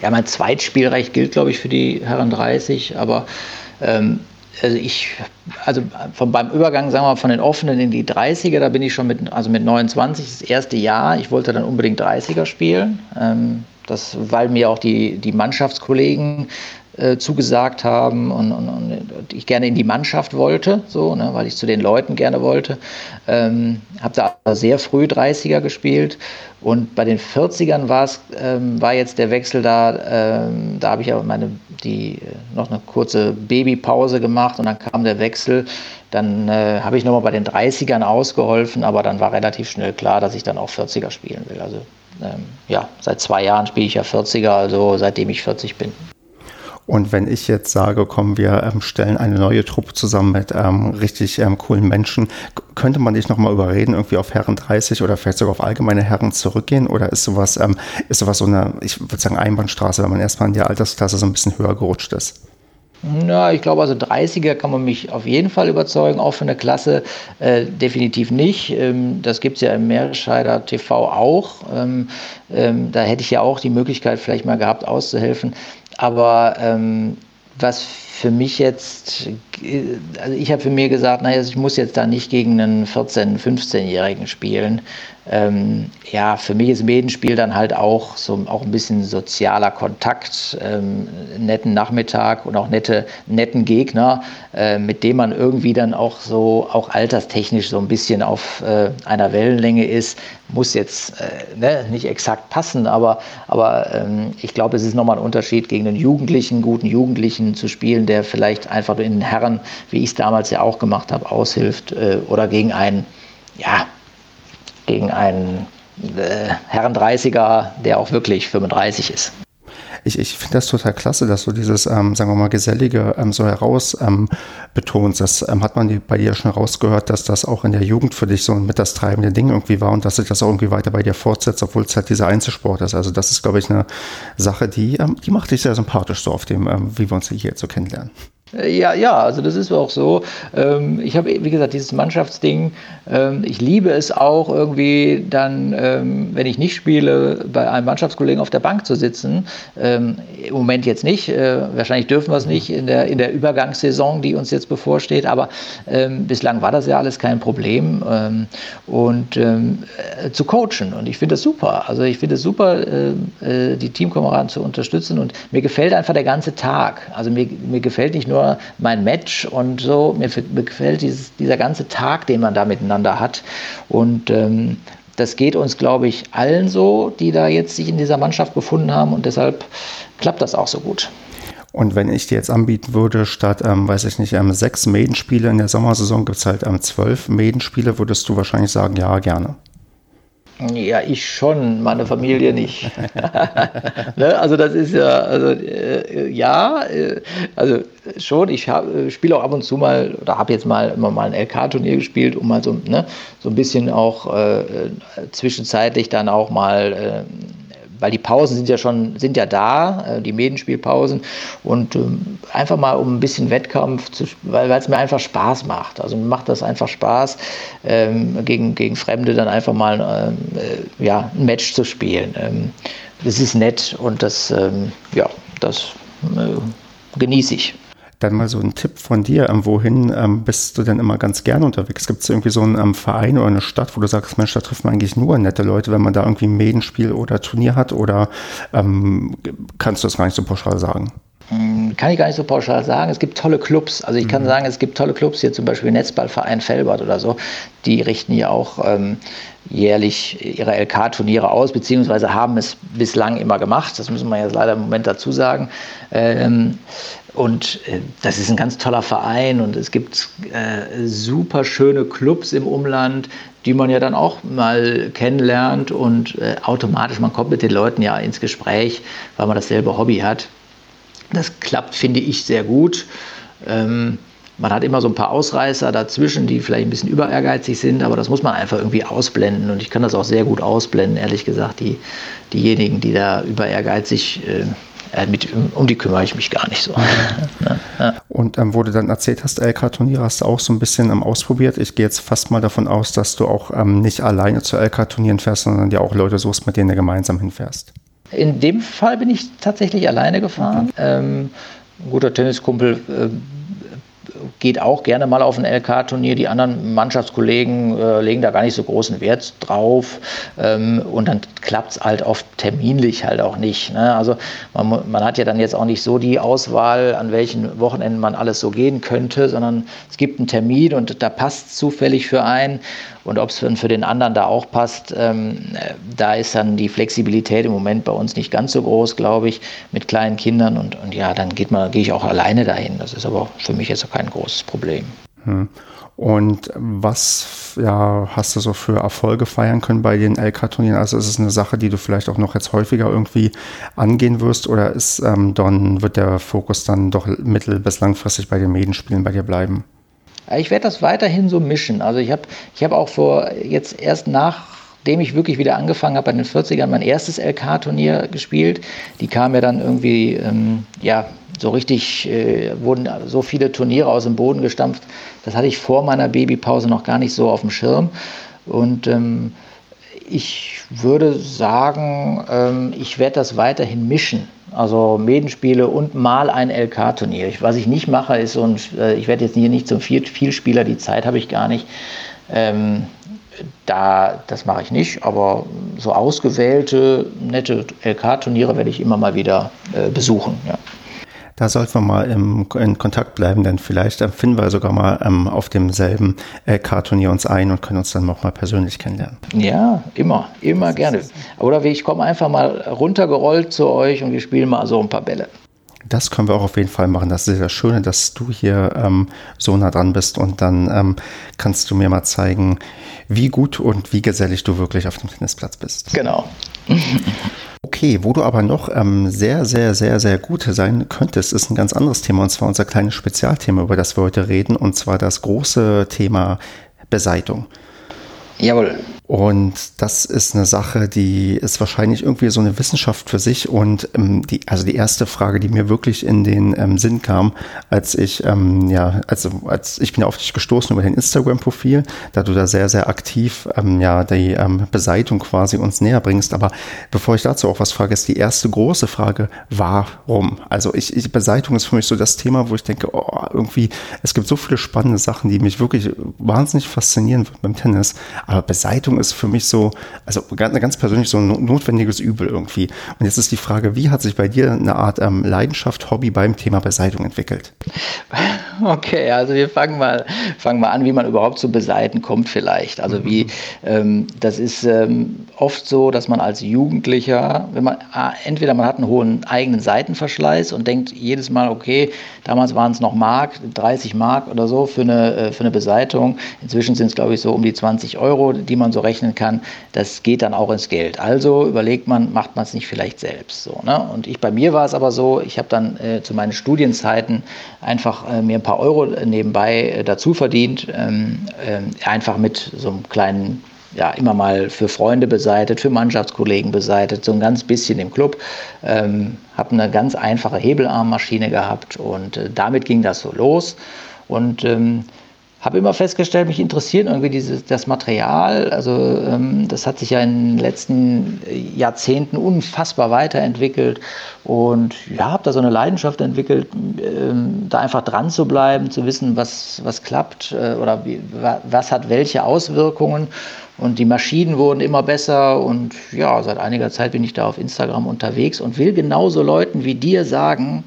S3: Ja, mein Zweitspielrecht gilt, glaube ich, für die Herren 30, aber also ich, also von, beim Übergang, sagen wir mal, von den offenen in die 30er, da bin ich schon mit, also mit 29, das erste Jahr. Ich wollte dann unbedingt 30er spielen. Ähm, das, weil mir auch die, die Mannschaftskollegen äh, zugesagt haben und, und, und, ich gerne in die Mannschaft wollte, so, ne, weil ich zu den Leuten gerne wollte. Ähm, habe da sehr früh 30er gespielt und bei den 40ern war es, ähm, war jetzt der Wechsel da, ähm, da habe ich aber meine, die, äh, noch eine kurze Babypause gemacht und dann kam der Wechsel. Dann äh, habe ich nochmal bei den 30ern ausgeholfen, aber dann war relativ schnell klar, dass ich dann auch 40er spielen will. Also ähm, ja, seit zwei Jahren spiele ich ja 40er, also seitdem ich 40 bin.
S2: Und wenn ich jetzt sage, komm, wir ähm, stellen eine neue Truppe zusammen mit ähm, richtig ähm, coolen Menschen, könnte man dich nochmal überreden, irgendwie auf Herren 30 oder vielleicht sogar auf allgemeine Herren zurückgehen? Oder ist sowas, ähm, ist sowas so eine, ich würde sagen, Einbahnstraße, wenn man erstmal in der Altersklasse so ein bisschen höher gerutscht ist?
S3: Ja, ich glaube, also 30er kann man mich auf jeden Fall überzeugen, auch von der Klasse äh, definitiv nicht. Ähm, das gibt es ja im Meerscheider TV auch. Ähm, ähm, da hätte ich ja auch die Möglichkeit vielleicht mal gehabt, auszuhelfen. Aber ähm, was für mich jetzt, also ich habe für mir gesagt, naja, ich muss jetzt da nicht gegen einen 14-, 15-Jährigen spielen. Ähm, ja, für mich ist Medenspiel dann halt auch so auch ein bisschen sozialer Kontakt, ähm, netten Nachmittag und auch nette, netten Gegner, äh, mit dem man irgendwie dann auch so, auch alterstechnisch so ein bisschen auf äh, einer Wellenlänge ist. Muss jetzt äh, ne, nicht exakt passen, aber, aber ähm, ich glaube, es ist nochmal ein Unterschied, gegen einen Jugendlichen, guten Jugendlichen zu spielen, der vielleicht einfach in den Herren, wie ich es damals ja auch gemacht habe, aushilft, äh, oder gegen einen, ja, gegen einen äh, Herren 30er, der auch wirklich 35 ist.
S2: Ich, ich finde das total klasse, dass du dieses, ähm, sagen wir mal, Gesellige ähm, so heraus ähm, betonst. Das ähm, hat man bei dir schon rausgehört, dass das auch in der Jugend für dich so mit das treibende Ding irgendwie war und dass sich das auch irgendwie weiter bei dir fortsetzt, obwohl es halt dieser Einzelsport ist. Also das ist, glaube ich, eine Sache, die, ähm, die macht dich sehr sympathisch so auf dem, ähm, wie wir uns hier jetzt so kennenlernen.
S3: Äh, ja, ja, also das ist auch so. Ähm, ich habe, wie gesagt, dieses Mannschaftsding. Ähm, ich liebe es auch irgendwie dann, ähm, wenn ich nicht spiele, bei einem Mannschaftskollegen auf der Bank zu sitzen. Im Moment jetzt nicht. Äh, wahrscheinlich dürfen wir es nicht in der, in der Übergangssaison, die uns jetzt bevorsteht. Aber bislang war das ja alles kein Problem. und äh, zu coachen. Und ich finde das super. Also ich finde es super, die Teamkameraden zu unterstützen. Und mir gefällt einfach der ganze Tag. Also mir, mir gefällt nicht nur nur mein Match und so. Mir, mir gefällt dieses, dieser ganze Tag, den man da miteinander hat. Und ähm, das geht uns, glaube ich, allen so, die da jetzt sich in dieser Mannschaft befunden haben. Und deshalb klappt das auch so gut.
S2: Und wenn ich dir jetzt anbieten würde, statt, ähm, weiß ich nicht, ähm, sechs Medenspiele in der Sommersaison gibt es halt ähm, zwölf Medenspiele, würdest du wahrscheinlich sagen, ja, gerne.
S3: Ja, ich schon, meine Familie nicht. [LAUGHS] ne? Also das ist ja, also äh, ja, äh, also schon, ich äh, spiele auch ab und zu mal, oder habe jetzt mal immer mal ein LK-Turnier gespielt, um mal so, ne, so ein bisschen auch äh, zwischenzeitlich dann auch mal äh, weil die Pausen sind ja schon, sind ja da, äh, die Medenspielpausen und ähm, einfach mal um ein bisschen Wettkampf, zu, weil es mir einfach Spaß macht. Also mir macht das einfach Spaß, ähm, gegen, gegen Fremde dann einfach mal ähm, äh, ja, ein Match zu spielen. Ähm, das ist nett und das, ähm, ja, das äh, genieße ich.
S2: Dann mal so ein Tipp von dir, ähm, wohin ähm, bist du denn immer ganz gerne unterwegs? Gibt es irgendwie so einen ähm, Verein oder eine Stadt, wo du sagst, Mensch, da trifft man eigentlich nur nette Leute, wenn man da irgendwie ein Medenspiel oder Turnier hat? Oder ähm, kannst du das gar nicht so pauschal sagen?
S3: Hm, kann ich gar nicht so pauschal sagen. Es gibt tolle Clubs. Also ich kann mhm. sagen, es gibt tolle Clubs, hier zum Beispiel Netzballverein Felbert oder so. Die richten ja auch ähm, jährlich ihre LK-Turniere aus, beziehungsweise haben es bislang immer gemacht. Das müssen wir jetzt leider im Moment dazu sagen. Ähm, und äh, das ist ein ganz toller Verein und es gibt äh, super schöne Clubs im Umland, die man ja dann auch mal kennenlernt und äh, automatisch, man kommt mit den Leuten ja ins Gespräch, weil man dasselbe Hobby hat. Das klappt, finde ich, sehr gut. Ähm, man hat immer so ein paar Ausreißer dazwischen, die vielleicht ein bisschen über ehrgeizig sind, aber das muss man einfach irgendwie ausblenden. Und ich kann das auch sehr gut ausblenden, ehrlich gesagt. Die, diejenigen, die da über ehrgeizig äh, äh, mit, um die kümmere ich mich gar nicht so. [LAUGHS]
S2: ja. Und ähm, wo du dann erzählt hast, LK-Turniere hast du auch so ein bisschen ähm, ausprobiert. Ich gehe jetzt fast mal davon aus, dass du auch ähm, nicht alleine zu LK-Turnieren fährst, sondern dir auch Leute suchst, mit denen du gemeinsam hinfährst.
S3: In dem Fall bin ich tatsächlich alleine gefahren. Okay. Ähm, ein guter Tenniskumpel äh, geht auch gerne mal auf ein LK-Turnier. Die anderen Mannschaftskollegen äh, legen da gar nicht so großen Wert drauf. Ähm, und dann klappt es halt oft terminlich halt auch nicht. Ne? Also man, man, hat ja dann jetzt auch nicht so die Auswahl, an welchen Wochenenden man alles so gehen könnte, sondern es gibt einen Termin und da passt zufällig für einen. Und ob es für den anderen da auch passt, ähm, da ist dann die Flexibilität im Moment bei uns nicht ganz so groß, glaube ich, mit kleinen Kindern. Und, und ja, dann geht man, gehe ich auch alleine dahin. Das ist aber für mich jetzt auch kein großes Problem. Hm.
S2: Und was ja, hast du so für Erfolge feiern können bei den LK-Turnieren? Also ist es eine Sache, die du vielleicht auch noch jetzt häufiger irgendwie angehen wirst oder ist ähm, dann wird der Fokus dann doch mittel- bis langfristig bei den Medenspielen bei dir bleiben?
S3: Ich werde das weiterhin so mischen. Also ich habe ich hab auch vor, jetzt erst nachdem ich wirklich wieder angefangen habe, bei den 40ern mein erstes LK-Turnier gespielt. Die kam ja dann irgendwie, ähm, ja, so richtig, äh, wurden so viele Turniere aus dem Boden gestampft. Das hatte ich vor meiner Babypause noch gar nicht so auf dem Schirm. Und ähm, ich würde sagen, ähm, ich werde das weiterhin mischen. Also Medenspiele und mal ein LK-Turnier. Was ich nicht mache, ist so ein, äh, ich werde jetzt hier nicht zum Vielspieler, die Zeit habe ich gar nicht. Ähm, da, das mache ich nicht, aber so ausgewählte, nette LK-Turniere werde ich immer mal wieder äh, besuchen. Ja.
S2: Da sollten wir mal im, in Kontakt bleiben, denn vielleicht finden wir sogar mal ähm, auf demselben LK-Turnier uns ein und können uns dann auch mal persönlich kennenlernen.
S3: Ja, immer, immer gerne. Oder ich komme einfach mal runtergerollt zu euch und wir spielen mal so ein paar Bälle.
S2: Das können wir auch auf jeden Fall machen. Das ist das Schöne, dass du hier ähm, so nah dran bist und dann ähm, kannst du mir mal zeigen, wie gut und wie gesellig du wirklich auf dem Tennisplatz bist.
S3: Genau. [LAUGHS]
S2: Okay, wo du aber noch ähm, sehr, sehr, sehr, sehr gut sein könntest, ist ein ganz anderes Thema und zwar unser kleines Spezialthema, über das wir heute reden und zwar das große Thema Beseitung.
S3: Jawohl.
S2: Und das ist eine Sache, die ist wahrscheinlich irgendwie so eine Wissenschaft für sich. Und ähm, die, also die erste Frage, die mir wirklich in den ähm, Sinn kam, als ich, ähm, ja, also als ich bin auf dich gestoßen über dein Instagram-Profil, da du da sehr, sehr aktiv ähm, ja die ähm, Beseitung quasi uns näher bringst. Aber bevor ich dazu auch was frage, ist die erste große Frage, warum? Also ich, ich Beseitung ist für mich so das Thema, wo ich denke, oh, irgendwie, es gibt so viele spannende Sachen, die mich wirklich wahnsinnig faszinieren beim Tennis. Aber Beseitung ist für mich so, also ganz, ganz persönlich so ein notwendiges Übel irgendwie. Und jetzt ist die Frage, wie hat sich bei dir eine Art ähm, Leidenschaft, Hobby beim Thema Beseitigung entwickelt? [LAUGHS]
S3: Okay, also wir fangen mal, fangen mal an, wie man überhaupt zu Beseiten kommt vielleicht. Also mhm. wie, ähm, das ist ähm, oft so, dass man als Jugendlicher, wenn man, ah, entweder man hat einen hohen eigenen Seitenverschleiß und denkt jedes Mal, okay, damals waren es noch Mark, 30 Mark oder so für eine, äh, für eine Beseitung. Inzwischen sind es, glaube ich, so um die 20 Euro, die man so rechnen kann. Das geht dann auch ins Geld. Also überlegt man, macht man es nicht vielleicht selbst. So, ne? Und ich, bei mir war es aber so, ich habe dann äh, zu meinen Studienzeiten einfach äh, mir ein paar Euro nebenbei äh, dazu verdient, ähm, ähm, einfach mit so einem kleinen ja, immer mal für Freunde beseitet, für Mannschaftskollegen beseitet, so ein ganz bisschen im Club. Ähm, habe eine ganz einfache Hebelarmmaschine gehabt und äh, damit ging das so los. Und ähm, habe immer festgestellt, mich interessiert irgendwie dieses, das Material. Also ähm, das hat sich ja in den letzten Jahrzehnten unfassbar weiterentwickelt und ja, habe da so eine Leidenschaft entwickelt, ähm, da einfach dran zu bleiben, zu wissen, was, was klappt äh, oder wie, was hat welche Auswirkungen. Und die Maschinen wurden immer besser und ja, seit einiger Zeit bin ich da auf Instagram unterwegs und will genauso Leuten wie dir sagen,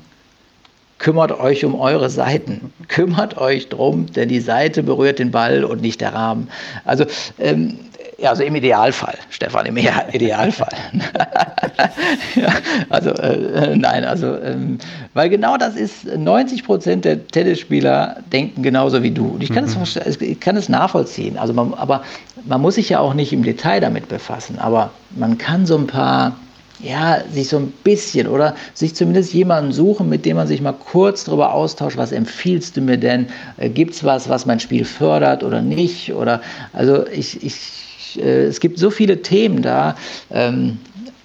S3: kümmert euch um eure Seiten. Kümmert euch drum, denn die Seite berührt den Ball und nicht der Rahmen. Also, ähm, ja, also im Idealfall, Stefan, im Idealfall. [LAUGHS] ja, also, äh, nein, also, ähm, weil genau das ist, 90 Prozent der Tennisspieler denken genauso wie du. Und ich kann, mhm. es, ich kann es nachvollziehen. Also man, aber man muss sich ja auch nicht im Detail damit befassen. Aber man kann so ein paar ja, sich so ein bisschen oder sich zumindest jemanden suchen, mit dem man sich mal kurz darüber austauscht, was empfiehlst du mir denn? Äh, Gibt es was, was mein Spiel fördert oder nicht? Oder also ich, ich äh, es gibt so viele Themen da. Ähm,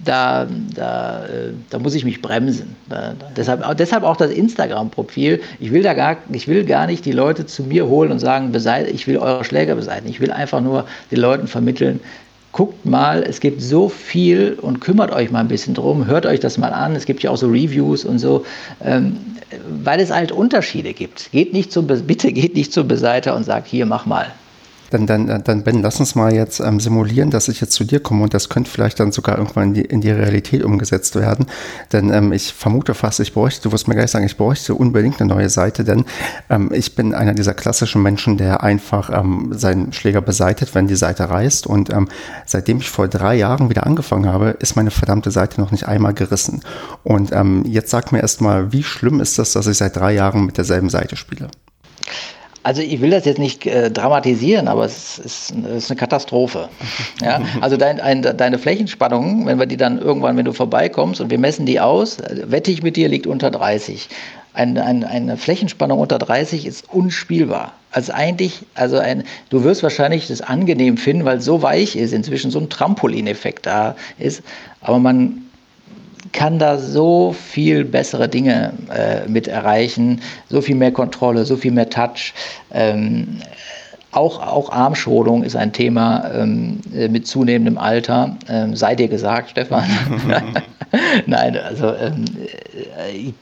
S3: da, da, äh, da muss ich mich bremsen. Da, deshalb, deshalb auch das Instagram-Profil. Ich will da gar, ich will gar nicht die Leute zu mir holen und sagen, ich will eure Schläger beseitigen. Ich will einfach nur den Leuten vermitteln, guckt mal, es gibt so viel und kümmert euch mal ein bisschen drum, hört euch das mal an. Es gibt ja auch so Reviews und so, ähm, weil es halt Unterschiede gibt. Geht nicht zum, bitte geht nicht zum Beseiter und sagt, hier, mach mal.
S2: Dann, dann, dann Ben, lass uns mal jetzt ähm, simulieren, dass ich jetzt zu dir komme und das könnte vielleicht dann sogar irgendwann in die, in die Realität umgesetzt werden. Denn ähm, ich vermute fast, ich bräuchte, du wirst mir gleich sagen, ich bräuchte unbedingt eine neue Seite, denn ähm, ich bin einer dieser klassischen Menschen, der einfach ähm, seinen Schläger beseitigt, wenn die Seite reißt. Und ähm, seitdem ich vor drei Jahren wieder angefangen habe, ist meine verdammte Seite noch nicht einmal gerissen. Und ähm, jetzt sag mir erstmal, wie schlimm ist das, dass ich seit drei Jahren mit derselben Seite spiele?
S3: Also ich will das jetzt nicht äh, dramatisieren, aber es ist, es ist, eine Katastrophe. [LAUGHS] Ja? Also dein, ein, deine Flächenspannung, wenn wir die dann irgendwann, wenn du vorbeikommst und wir messen die aus, wette ich mit dir, liegt unter 30. Ein, ein, eine Flächenspannung unter 30 ist unspielbar. Also eigentlich, also ein, du wirst wahrscheinlich das angenehm finden, weil es so weich ist, inzwischen so ein Trampolineffekt da ist. Aber man kann da so viel bessere Dinge äh, mit erreichen, so viel mehr Kontrolle, so viel mehr Touch. Ähm, auch, auch Armschonung ist ein Thema ähm, mit zunehmendem Alter. Ähm, sei dir gesagt, Stefan. [LAUGHS] Nein, also ähm, äh,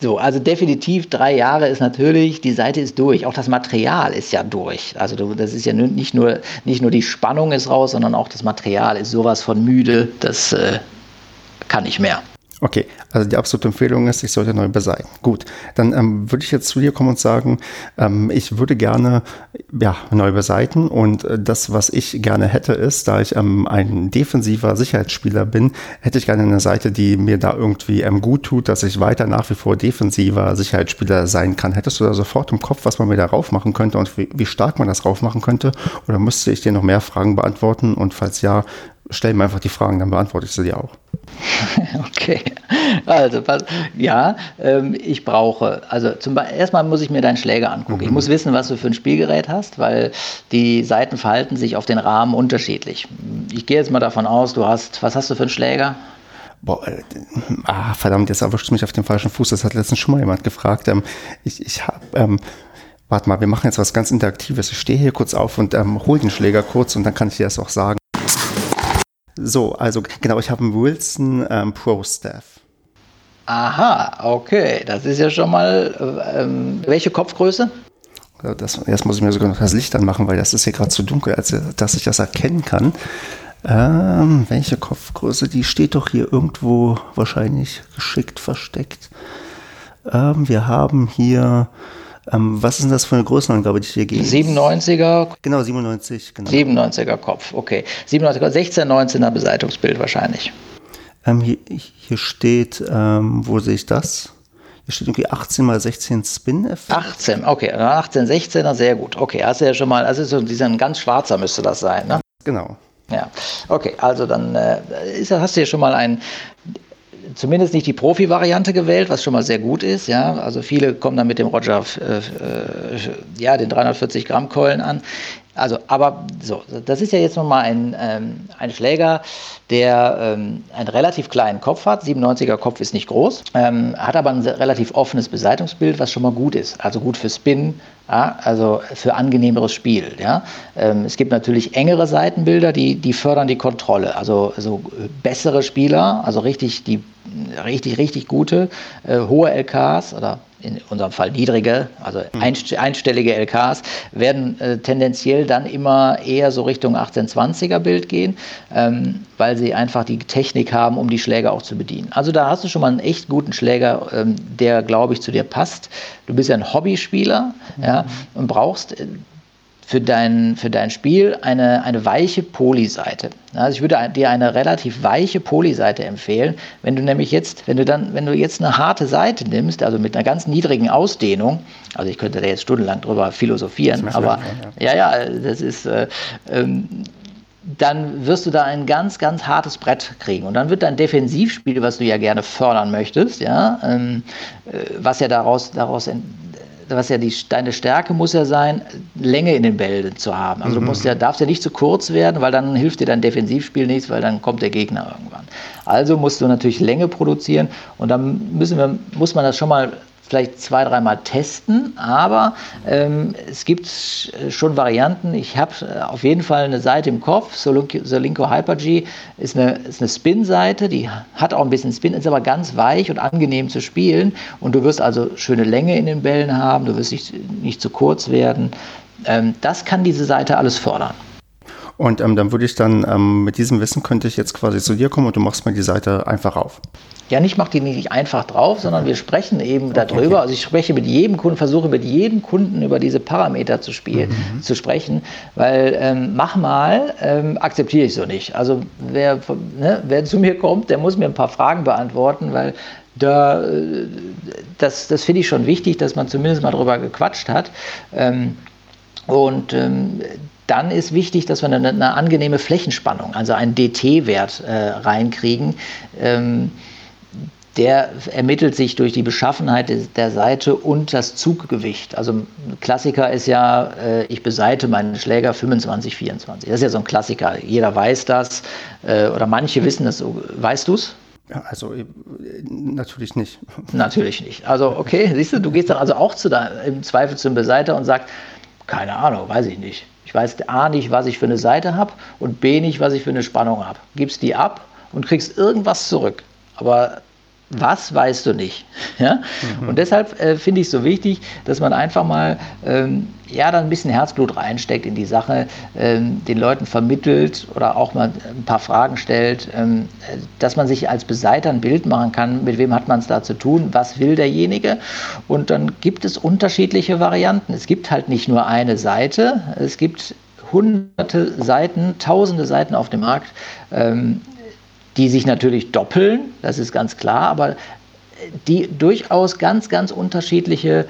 S3: so, also definitiv drei Jahre ist natürlich, die Seite ist durch, auch das Material ist ja durch. Also das ist ja nicht nur, nicht nur die Spannung ist raus, sondern auch das Material ist sowas von müde, das äh, kann nicht mehr.
S2: Okay, also die absolute Empfehlung ist, ich sollte neu beseitigen. Gut, dann ähm, würde ich jetzt zu dir kommen und sagen, ähm, ich würde gerne ja, neu beseitigen und äh, das, was ich gerne hätte, ist, da ich ähm, ein defensiver Sicherheitsspieler bin, hätte ich gerne eine Seite, die mir da irgendwie ähm, gut tut, dass ich weiter nach wie vor defensiver Sicherheitsspieler sein kann. Hättest du da sofort im Kopf, was man mir da rauf machen könnte und wie, wie stark man das rauf machen könnte? Oder müsste ich dir noch mehr Fragen beantworten? Und falls ja, stell mir einfach die Fragen, dann beantworte ich sie dir auch. [LAUGHS]
S3: Okay, also ja, ähm, ich brauche, also zum erstmal muss ich mir deinen Schläger angucken. Mhm. Ich muss wissen, was du für ein Spielgerät hast, weil die Seiten verhalten sich auf den Rahmen unterschiedlich. Ich gehe jetzt mal davon aus, du hast, was hast du für einen Schläger?
S2: Boah, äh, ah, verdammt, jetzt erwischt mich auf den falschen Fuß. Das hat letztens schon mal jemand gefragt. Ähm, ich ich habe ähm, Warte mal, wir machen jetzt was ganz Interaktives. Ich stehe hier kurz auf und ähm, hole den Schläger kurz und dann kann ich dir das auch sagen. So, also genau, ich habe einen Wilson ähm, Pro Staff.
S3: Aha, okay, das ist ja schon mal. Äh, ähm, welche Kopfgröße?
S2: Das, jetzt muss ich mir sogar noch das Licht anmachen, weil das ist hier gerade zu dunkel, als dass ich das erkennen kann. Ähm, welche Kopfgröße? Die steht doch hier irgendwo wahrscheinlich geschickt versteckt. Ähm, wir haben hier ähm, was ist denn das für eine Größenangabe, die hier geht?
S3: 97er.
S2: Genau, 97. Genau.
S3: 97er Kopf, okay. 97er, 16, 19er Beseitigungsbild wahrscheinlich.
S2: Ähm, hier, hier, steht, ähm, wo sehe ich das? Hier steht irgendwie 18 mal 16 Spin-Effekt.
S3: 18, okay. 18, 16er, sehr gut. Okay, hast du ja schon mal, also so dieser ein ganz schwarzer müsste das sein, ne?
S2: Genau.
S3: Ja, okay, also dann äh, ist, hast du ja schon mal ein zumindest nicht die Profi-Variante gewählt, was schon mal sehr gut ist. Ja, also viele kommen dann mit dem Roger, äh, äh, ja, den 340 Gramm Keulen an. Also, aber so, das ist ja jetzt nochmal ein, ähm, ein Schläger, der ähm, einen relativ kleinen Kopf hat. 97er Kopf ist nicht groß, ähm, hat aber ein relativ offenes Beseitungsbild, was schon mal gut ist. Also gut für Spin, ja, also für angenehmeres Spiel. Ja. Ähm, es gibt natürlich engere Seitenbilder, die, die fördern die Kontrolle. Also, also bessere Spieler, also richtig die richtig, richtig gute, äh, hohe LKs oder in unserem Fall niedrige, also mhm. einstellige LKs, werden äh, tendenziell dann immer eher so Richtung 1820er Bild gehen, ähm, weil sie einfach die Technik haben, um die Schläger auch zu bedienen. Also da hast du schon mal einen echt guten Schläger, ähm, der, glaube ich, zu dir passt. Du bist ja ein Hobbyspieler mhm. ja, und brauchst äh, für dein, für dein Spiel eine, eine weiche Polyseite. Also ich würde dir eine relativ weiche Polyseite empfehlen. Wenn du nämlich jetzt, wenn du dann, wenn du jetzt eine harte Seite nimmst, also mit einer ganz niedrigen Ausdehnung, also ich könnte da jetzt stundenlang drüber philosophieren, aber ja. ja, ja, das ist, äh, ähm, dann wirst du da ein ganz, ganz hartes Brett kriegen. Und dann wird dein Defensivspiel, was du ja gerne fördern möchtest, ja, ähm, äh, was ja daraus, daraus was ja die, deine Stärke muss ja sein, Länge in den Bällen zu haben. Also du musst ja, darfst ja nicht zu kurz werden, weil dann hilft dir dein Defensivspiel nichts, weil dann kommt der Gegner irgendwann. Also musst du natürlich Länge produzieren und dann müssen wir, muss man das schon mal vielleicht zwei, dreimal testen, aber ähm, es gibt schon Varianten. Ich habe äh, auf jeden Fall eine Seite im Kopf, Solinko Hyper-G ist eine, ist eine Spin-Seite, die hat auch ein bisschen Spin, ist aber ganz weich und angenehm zu spielen und du wirst also schöne Länge in den Bällen haben, du wirst nicht, nicht zu kurz werden. Ähm, das kann diese Seite alles fördern.
S2: Und ähm, dann würde ich dann ähm, mit diesem Wissen könnte ich jetzt quasi zu dir kommen und du machst mir die Seite einfach auf.
S3: Ja, nicht macht die nicht einfach drauf, sondern wir sprechen eben darüber. Okay. Also ich spreche mit jedem Kunden, versuche mit jedem Kunden über diese Parameter zu spielen, mhm. zu sprechen, weil ähm, mach mal ähm, akzeptiere ich so nicht. Also wer, ne, wer zu mir kommt, der muss mir ein paar Fragen beantworten, weil da, äh, das, das finde ich schon wichtig, dass man zumindest mal drüber gequatscht hat. Ähm, und ähm, dann ist wichtig, dass wir eine, eine angenehme Flächenspannung, also einen DT-Wert äh, reinkriegen. Ähm, der ermittelt sich durch die Beschaffenheit der Seite und das Zuggewicht. Also ein Klassiker ist ja, äh, ich beseite meinen Schläger 25, 24. Das ist ja so ein Klassiker. Jeder weiß das äh, oder manche wissen das. Weißt du es?
S2: Also äh, natürlich nicht. [LAUGHS]
S3: Natürlich nicht. Also okay, siehst du, du gehst dann also auch zu da, im Zweifel zum Beseiter und sagst, keine Ahnung, weiß ich nicht. Ich weiß A nicht, was ich für eine Seite habe und B nicht, was ich für eine Spannung habe. Gibst die ab und kriegst irgendwas zurück. Aber was weißt du nicht. [LAUGHS] Ja? Mhm. Und deshalb äh, finde ich es so wichtig, dass man einfach mal ähm, ja, dann ein bisschen Herzblut reinsteckt in die Sache, ähm, den Leuten vermittelt oder auch mal ein paar Fragen stellt, ähm, dass man sich als Beseiter ein Bild machen kann, mit wem hat man es da zu tun, was will derjenige. Und dann gibt es unterschiedliche Varianten. Es gibt halt nicht nur eine Seite, es gibt hunderte Seiten, tausende Seiten auf dem Markt. Ähm, die sich natürlich doppeln, das ist ganz klar, aber die durchaus ganz, ganz unterschiedliche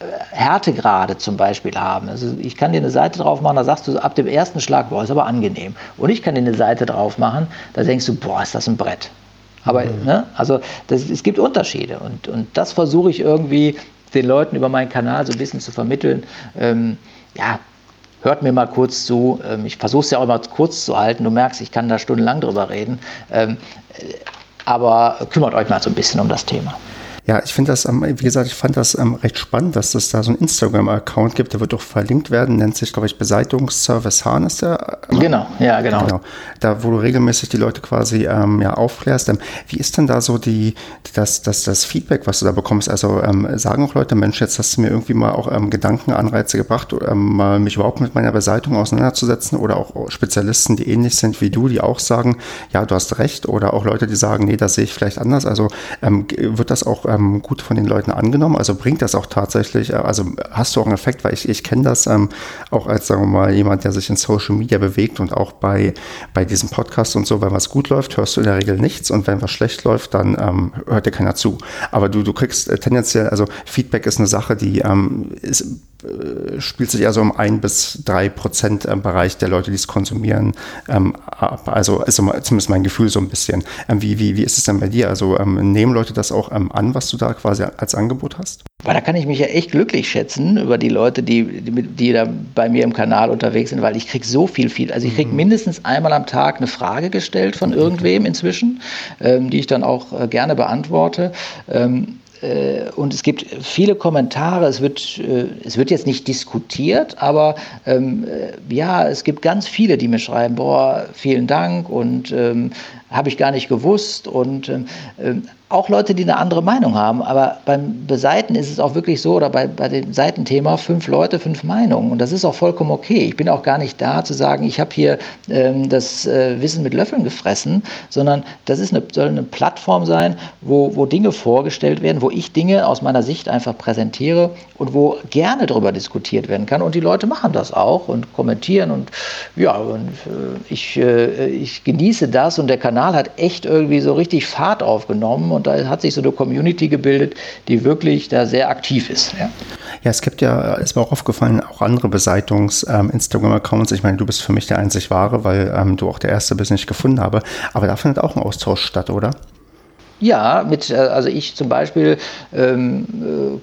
S3: äh, Härtegrade zum Beispiel haben. Also ich kann dir eine Seite drauf machen, da sagst du ab dem ersten Schlag, boah, ist aber angenehm. Und ich kann dir eine Seite drauf machen, da denkst du, boah, ist das ein Brett. Aber, mhm. ne, also das, es gibt Unterschiede und, und das versuche ich irgendwie den Leuten über meinen Kanal so ein bisschen zu vermitteln. Ähm, ja, hört mir mal kurz zu. Ähm, ich versuche es ja auch immer kurz zu halten. Du merkst, ich kann da stundenlang drüber reden. Ähm, äh, aber kümmert euch mal so ein bisschen um das Thema.
S2: Ja, ich finde das, ähm, wie gesagt, ich fand das ähm, recht spannend, dass es da so einen Instagram-Account gibt, der wird auch verlinkt werden, nennt sich, glaube ich, Beseitigungsservice Hahn ist der.
S3: Ähm, genau, ja, genau. genau.
S2: Da, wo du regelmäßig die Leute quasi ähm, ja, aufklärst. Ähm, wie ist denn da so die, das, das, das Feedback, was du da bekommst? Also ähm, sagen auch Leute, Mensch, jetzt hast du mir irgendwie mal auch Gedankenanreize gebracht, mal mich überhaupt mit meiner Beseitung auseinanderzusetzen oder auch Spezialisten, die ähnlich sind wie du, die auch sagen, ja, du hast recht, oder auch Leute, die sagen, nee, das sehe ich vielleicht anders. Also wird das auch ähm, gut von den Leuten angenommen? Also bringt das auch tatsächlich, äh, also hast du auch einen Effekt, weil ich, ich kenne das ähm, auch als, sagen wir mal, jemand, der sich in Social Media bewegt und auch bei, bei diesem Podcast und so, wenn was gut läuft, hörst du in der Regel nichts und wenn was schlecht läuft, dann ähm, hört dir keiner zu. Aber du, du kriegst äh, tendenziell, also Feedback ist eine Sache, die ähm, ist, spielt sich also um ein bis drei Prozent im Bereich der Leute, die es konsumieren, ähm, ab. Also ist zumindest mein Gefühl so ein bisschen. Ähm, wie, wie, wie ist es denn bei dir? Also ähm, nehmen Leute das auch ähm, an, was du da quasi als Angebot hast?
S3: Weil da kann ich mich ja echt glücklich schätzen über die Leute, die, die, die da bei mir im Kanal unterwegs sind, weil ich kriege so viel, viel. Also ich kriege mhm. mindestens einmal am Tag eine Frage gestellt von irgendwem inzwischen, ähm, die ich dann auch äh, gerne beantworte. Äh, und es gibt viele Kommentare, es wird, äh, es wird jetzt nicht diskutiert, aber ähm, äh, ja, es gibt ganz viele, die mir schreiben, boah, vielen Dank und ähm, habe ich gar nicht gewusst und ähm auch Leute, die eine andere Meinung haben. Aber beim Beseiten ist es auch wirklich so, oder bei, bei dem Seitenthema, fünf Leute, fünf Meinungen. Und das ist auch vollkommen okay. Ich bin auch gar nicht da zu sagen, ich habe hier ähm, das äh, Wissen mit Löffeln gefressen, sondern das ist eine, soll eine Plattform sein, wo, wo Dinge vorgestellt werden, wo ich Dinge aus meiner Sicht einfach präsentiere und wo gerne darüber diskutiert werden kann. Und die Leute machen das auch und kommentieren. Und ja, und, äh, ich, äh, ich genieße das und der Kanal hat echt irgendwie so richtig Fahrt aufgenommen und da hat sich so eine Community gebildet, die wirklich da sehr aktiv ist. Ja,
S2: Ja, es gibt ja, ist mir auch aufgefallen, auch andere Beseitungs-Instagram-Accounts. Ähm, ich meine, du bist für mich der einzig wahre, weil ähm, du auch der erste bist, den ich gefunden habe. Aber da findet auch ein Austausch statt, oder?
S3: Ja, mit, äh, also ich zum Beispiel ähm,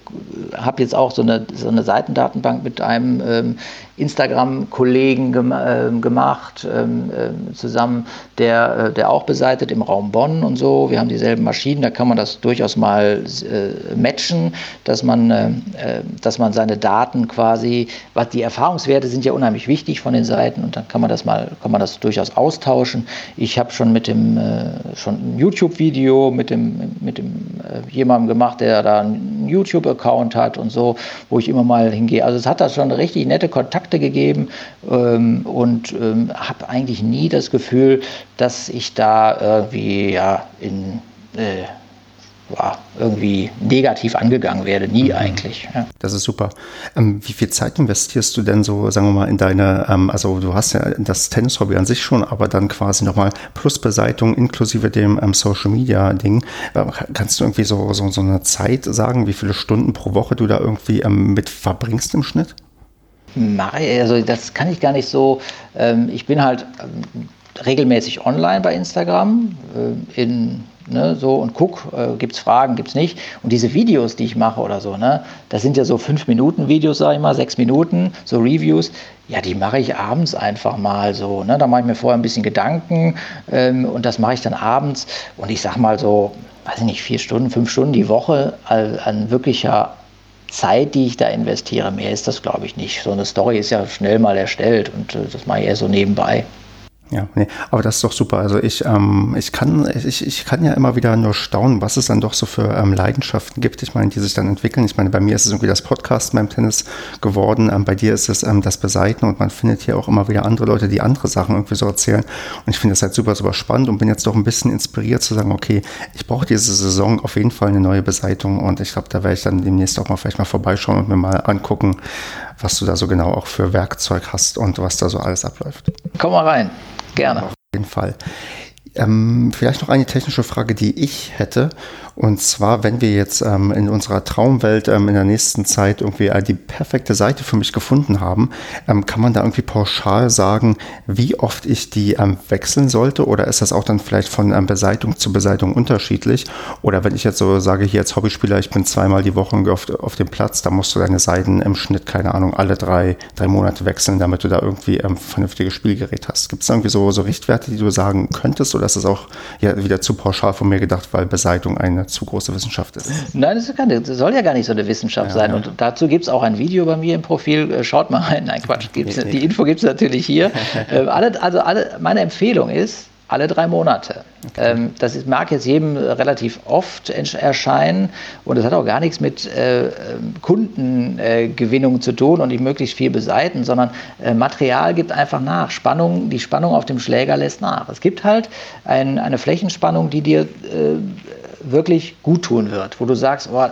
S3: äh, habe jetzt auch so eine, so eine Seitendatenbank mit einem ähm, Instagram-Kollegen gem äh, gemacht, ähm, äh, zusammen, der, äh, der auch beseitet im Raum Bonn und so. Wir haben dieselben Maschinen, da kann man das durchaus mal äh, matchen, dass man, äh, äh, dass man seine Daten quasi, was die Erfahrungswerte sind ja unheimlich wichtig von den Seiten und dann kann man das mal, kann man das durchaus austauschen. Ich habe schon mit dem, schon ein YouTube-Video mit dem, mit dem jemandem gemacht, der da einen YouTube-Account hat und so, wo ich immer mal hingehe. Also es hat da schon richtig nette Kontakte Kontakte gegeben ähm, und ähm, habe eigentlich nie das Gefühl, dass ich da irgendwie ja, in, äh, ja, irgendwie negativ angegangen werde. Nie mhm. eigentlich. Ja.
S2: Das ist super. Ähm, wie viel Zeit investierst du denn so, sagen wir mal, in deine, ähm, also du hast ja das Tennis-Hobby an sich schon, aber dann quasi nochmal Plusbeseitung inklusive dem ähm, Social-Media-Ding. Kannst du irgendwie so, so, so eine Zeit sagen, wie viele Stunden pro Woche du da irgendwie ähm, mit verbringst im Schnitt?
S3: Mache, also das kann ich gar nicht so. Ähm, ich bin halt ähm, regelmäßig online bei Instagram äh, in Ne, so und guck, äh, gibt es Fragen, gibt es nicht. Und diese Videos, die ich mache oder so, ne, das sind ja so 5-Minuten-Videos, sage ich mal, 6 Minuten, so Reviews. Ja, die mache ich abends einfach mal so. Ne? Da mache ich mir vorher ein bisschen Gedanken ähm, und das mache ich dann abends. Und ich sage mal so, weiß ich nicht, vier Stunden, fünf Stunden die Woche an, an wirklicher Zeit, die ich da investiere. Mehr ist das, glaube ich, nicht. So eine Story ist ja schnell mal erstellt und äh, das mache ich eher so nebenbei.
S2: Ja, nee, aber das ist doch super. Also ich, ähm, ich kann, ich, ich kann ja immer wieder nur staunen, was es dann doch so für ähm, Leidenschaften gibt. Ich meine, die sich dann entwickeln. Ich meine, bei mir ist es irgendwie das Podcast beim Tennis geworden. Ähm, bei dir ist es ähm, das Beseiten und man findet hier auch immer wieder andere Leute, die andere Sachen irgendwie so erzählen. Und ich finde das halt super, super spannend und bin jetzt doch ein bisschen inspiriert zu sagen, okay, ich brauche diese Saison auf jeden Fall eine neue Beseitung und ich glaube, da werde ich dann demnächst auch mal vielleicht mal vorbeischauen und mir mal angucken, was du da so genau auch für Werkzeug hast und was da so alles abläuft.
S3: Komm mal rein. Gerne.
S2: Auf jeden Fall. Ähm, vielleicht noch eine technische Frage, die ich hätte. Und zwar, wenn wir jetzt ähm, in unserer Traumwelt ähm, in der nächsten Zeit irgendwie äh, die perfekte Seite für mich gefunden haben, ähm, kann man da irgendwie pauschal sagen, wie oft ich die ähm, wechseln sollte? Oder ist das auch dann vielleicht von ähm, Beseitung zu Beseitung unterschiedlich? Oder wenn ich jetzt so sage, hier als Hobbyspieler, ich bin zweimal die Woche auf, auf dem Platz, da musst du deine Seiten im Schnitt, keine Ahnung, alle drei, drei Monate wechseln, damit du da irgendwie ähm, vernünftiges Spielgerät hast. Gibt es irgendwie so, so Richtwerte, die du sagen könntest? Oder ist das auch ja, wieder zu pauschal von mir gedacht, weil Beseitung eine zu große Wissenschaft ist.
S3: Nein, das, keine, das soll ja gar nicht so eine Wissenschaft ja, sein. Ja. Und dazu gibt es auch ein Video bei mir im Profil. Äh, schaut mal rein. Nein, Quatsch. Gibt's, die Info gibt es natürlich hier. [LAUGHS] äh, alle, also alle, meine Empfehlung ist, alle drei Monate. Okay. Ähm, das ist, mag jetzt jedem relativ oft erscheinen und das hat auch gar nichts mit äh, Kundengewinnung äh, zu tun und nicht möglichst viel beseiten, sondern äh, Material gibt einfach nach. Spannung, die Spannung auf dem Schläger lässt nach. Es gibt halt ein, eine Flächenspannung, die dir äh, wirklich gut tun wird, wo du sagst, oh,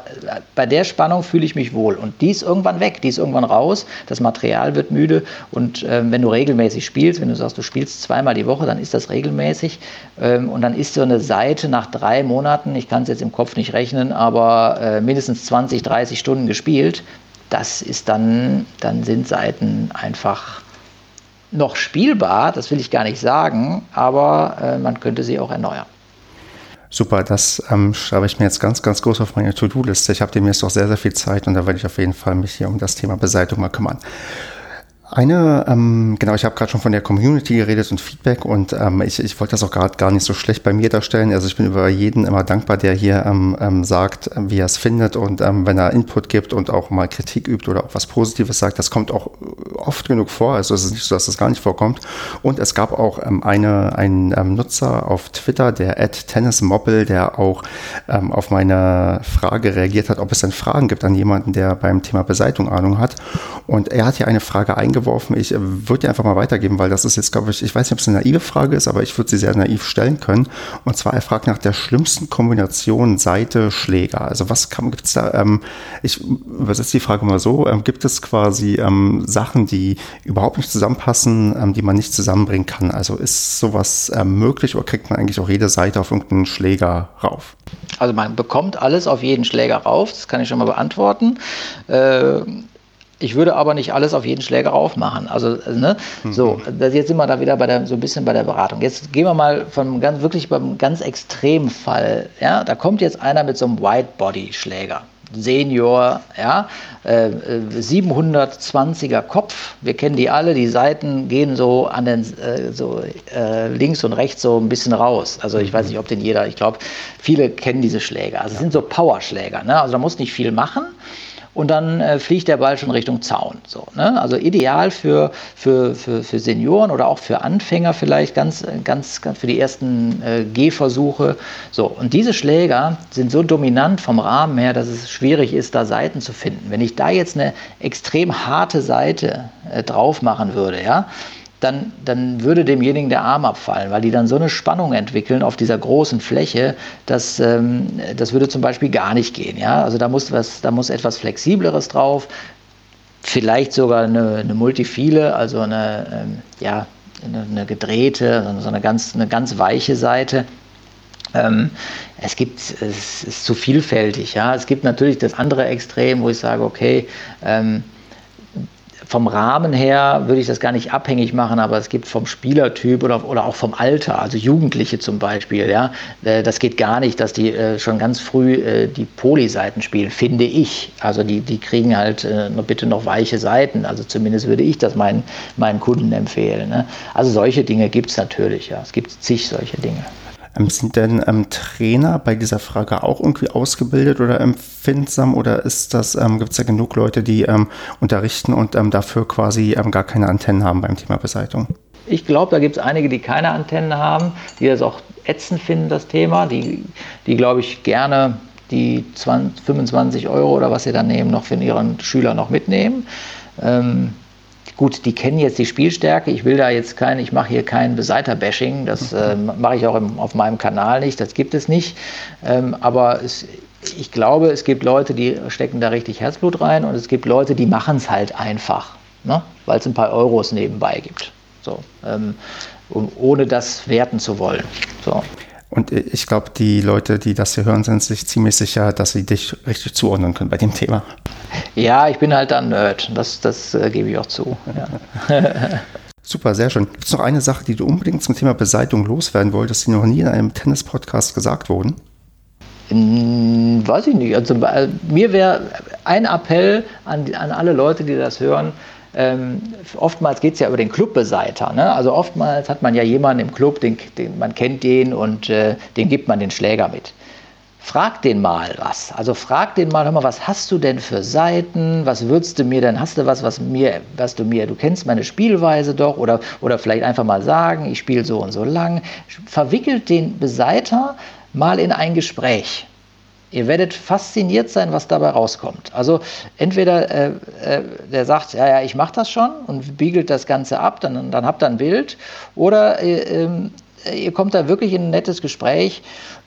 S3: bei der Spannung fühle ich mich wohl. Und die ist irgendwann weg, die ist irgendwann raus, das Material wird müde. Und ähm, wenn du regelmäßig spielst, wenn du sagst, du spielst zweimal die Woche, dann ist das regelmäßig. Ähm, und dann ist so eine Seite nach drei Monaten, ich kann es jetzt im Kopf nicht rechnen, aber äh, mindestens 20, 30 Stunden gespielt, das ist dann, dann sind Seiten einfach noch spielbar, das will ich gar nicht sagen, aber äh, man könnte sie auch erneuern.
S2: Super, das ähm, schreibe ich mir jetzt ganz, ganz groß auf meine To-Do-Liste. Ich habe demnächst noch sehr, sehr viel Zeit und da werde ich auf jeden Fall mich hier um das Thema Beseitigung mal kümmern. Eine, ähm, genau, ich habe gerade schon von der Community geredet und Feedback und ähm, ich, ich wollte das auch gerade gar nicht so schlecht bei mir darstellen. Also ich bin über jeden immer dankbar, der hier ähm, ähm, sagt, wie er es findet und ähm, wenn er Input gibt und auch mal Kritik übt oder auch was Positives sagt, das kommt auch oft genug vor. Also es ist nicht so, dass das gar nicht vorkommt. Und es gab auch ähm, eine, einen Nutzer auf Twitter, der tennismoppel, der auch auf meine Frage reagiert hat, ob es denn Fragen gibt an jemanden, der beim Thema Beseitigung Ahnung hat. Und er hat hier eine Frage eingebaut reingeworfen. Ich äh, würde die einfach mal weitergeben, weil das ist jetzt, glaube ich, ich weiß nicht, ob es eine naive Frage ist, aber ich würde sie sehr naiv stellen können. Und zwar, er fragt nach der schlimmsten Kombination Seite-Schläger. Also was gibt es da, ähm, ich übersetze die Frage mal so, ähm, gibt es quasi ähm, Sachen, die überhaupt nicht zusammenpassen, ähm, die man nicht zusammenbringen kann? Also ist sowas ähm, möglich oder kriegt man eigentlich auch jede Seite auf irgendeinen Schläger rauf?
S3: Also man bekommt alles auf jeden Schläger rauf, das kann ich schon mal beantworten. Äh, ich würde aber nicht alles auf jeden Schläger rauf machen. Also, ne? Mhm. So, jetzt sind wir da wieder bei der, so ein bisschen bei der Beratung. Jetzt gehen wir mal von ganz, wirklich beim ganz extremen Fall. Ja? Da kommt jetzt einer mit so einem White-Body-Schläger. Senior, ja, äh, 720er Kopf, wir kennen die alle, die Seiten gehen so an den, äh, so äh, links und rechts so ein bisschen raus. Also ich weiß nicht, ob den jeder, ich glaube, viele kennen diese Schläger. Also es sind so Powerschläger, ne? also da muss nicht viel machen und dann äh, fliegt der Ball schon Richtung Zaun. So, ne? Also ideal für, für, für, für Senioren oder auch für Anfänger vielleicht ganz, ganz, ganz für die ersten äh, Gehversuche. So, und diese Schläger sind so dominant vom Rahmen her, dass es schwierig ist, da Seiten zu finden. Wenn ich da jetzt eine extrem harte Seite äh, drauf machen würde, ja, dann, dann würde demjenigen der Arm abfallen, weil die dann so eine Spannung entwickeln auf dieser großen Fläche, dass ähm, das würde zum Beispiel gar nicht gehen. Ja? Also da muss, was, da muss etwas Flexibleres drauf, vielleicht sogar eine, eine Multifile, also eine, ähm, ja, eine, eine, gedrehte, so eine ganz, eine ganz weiche Seite. Ähm, es gibt, es ist zu vielfältig. Ja? Es gibt natürlich das andere Extrem, wo ich sage, okay, ähm, vom Rahmen her würde ich das gar nicht abhängig machen, aber es gibt vom Spielertyp oder, oder auch vom Alter, also Jugendliche zum Beispiel, ja, äh, das geht gar nicht, dass die äh, schon ganz früh äh, die Polyseiten spielen, finde ich. Also die, die kriegen halt bitte noch weiche Seiten, also zumindest würde ich das meinen, meinen Kunden empfehlen. Ne? Also solche Dinge gibt es natürlich, ja, es gibt zig solche Dinge.
S2: Ähm, sind denn ähm, Trainer bei dieser Frage auch irgendwie ausgebildet oder empfindsam oder ist das, ähm, gibt es da genug Leute, die unterrichten und dafür quasi gar keine Antennen haben beim Thema Beseitigung?
S3: Ich glaube, da gibt es einige, die keine Antennen haben, die das auch ätzend finden, das Thema, die, die glaube ich, gerne die 20, 25 Euro oder was sie dann nehmen, noch für ihren Schüler noch mitnehmen. Ähm, Gut, die kennen jetzt die Spielstärke. Ich will da jetzt kein, ich mache hier kein Beseiter-Bashing. Das äh, mache ich auch im, auf meinem Kanal nicht. Das gibt es nicht. Ähm, aber es, ich glaube, es gibt Leute, die stecken da richtig Herzblut rein und es gibt Leute, die machen es halt einfach, ne? weil es ein paar Euros nebenbei gibt. So, ähm, um, ohne das werten zu wollen. So.
S2: Und ich glaube, die Leute, die das hier hören, sind sich ziemlich sicher, dass sie dich richtig zuordnen können bei dem Thema.
S3: Ja, ich bin halt ein Nerd. Das, das äh, gebe ich auch zu. Ja. [LAUGHS]
S2: Super, sehr schön. Gibt es noch eine Sache, die du unbedingt zum Thema Beseitigung loswerden wolltest, die noch nie in einem Tennis-Podcast gesagt wurden?
S3: Hm, weiß ich nicht. Also, äh, mir wäre ein Appell an, an alle Leute, die das hören, ähm, oftmals geht es ja über den Clubbeseiter. Ne? Also oftmals hat man ja jemanden im Club, den, den man kennt den und äh, dem gibt man den Schläger mit. Frag den mal was. Also frag den mal, hör mal, was hast du denn für Seiten? Was würdest du mir denn? Hast du was, was mir, was du mir, du kennst meine Spielweise doch oder, oder vielleicht einfach mal sagen, ich spiele so und so lang. Verwickelt den Beseiter mal in ein Gespräch. Ihr werdet fasziniert sein, was dabei rauskommt. Also entweder äh, äh, der sagt, ja, ja, ich mache das schon und biegelt das Ganze ab, dann, dann habt ihr ein Bild. Oder äh, ähm, ihr kommt da wirklich in ein nettes Gespräch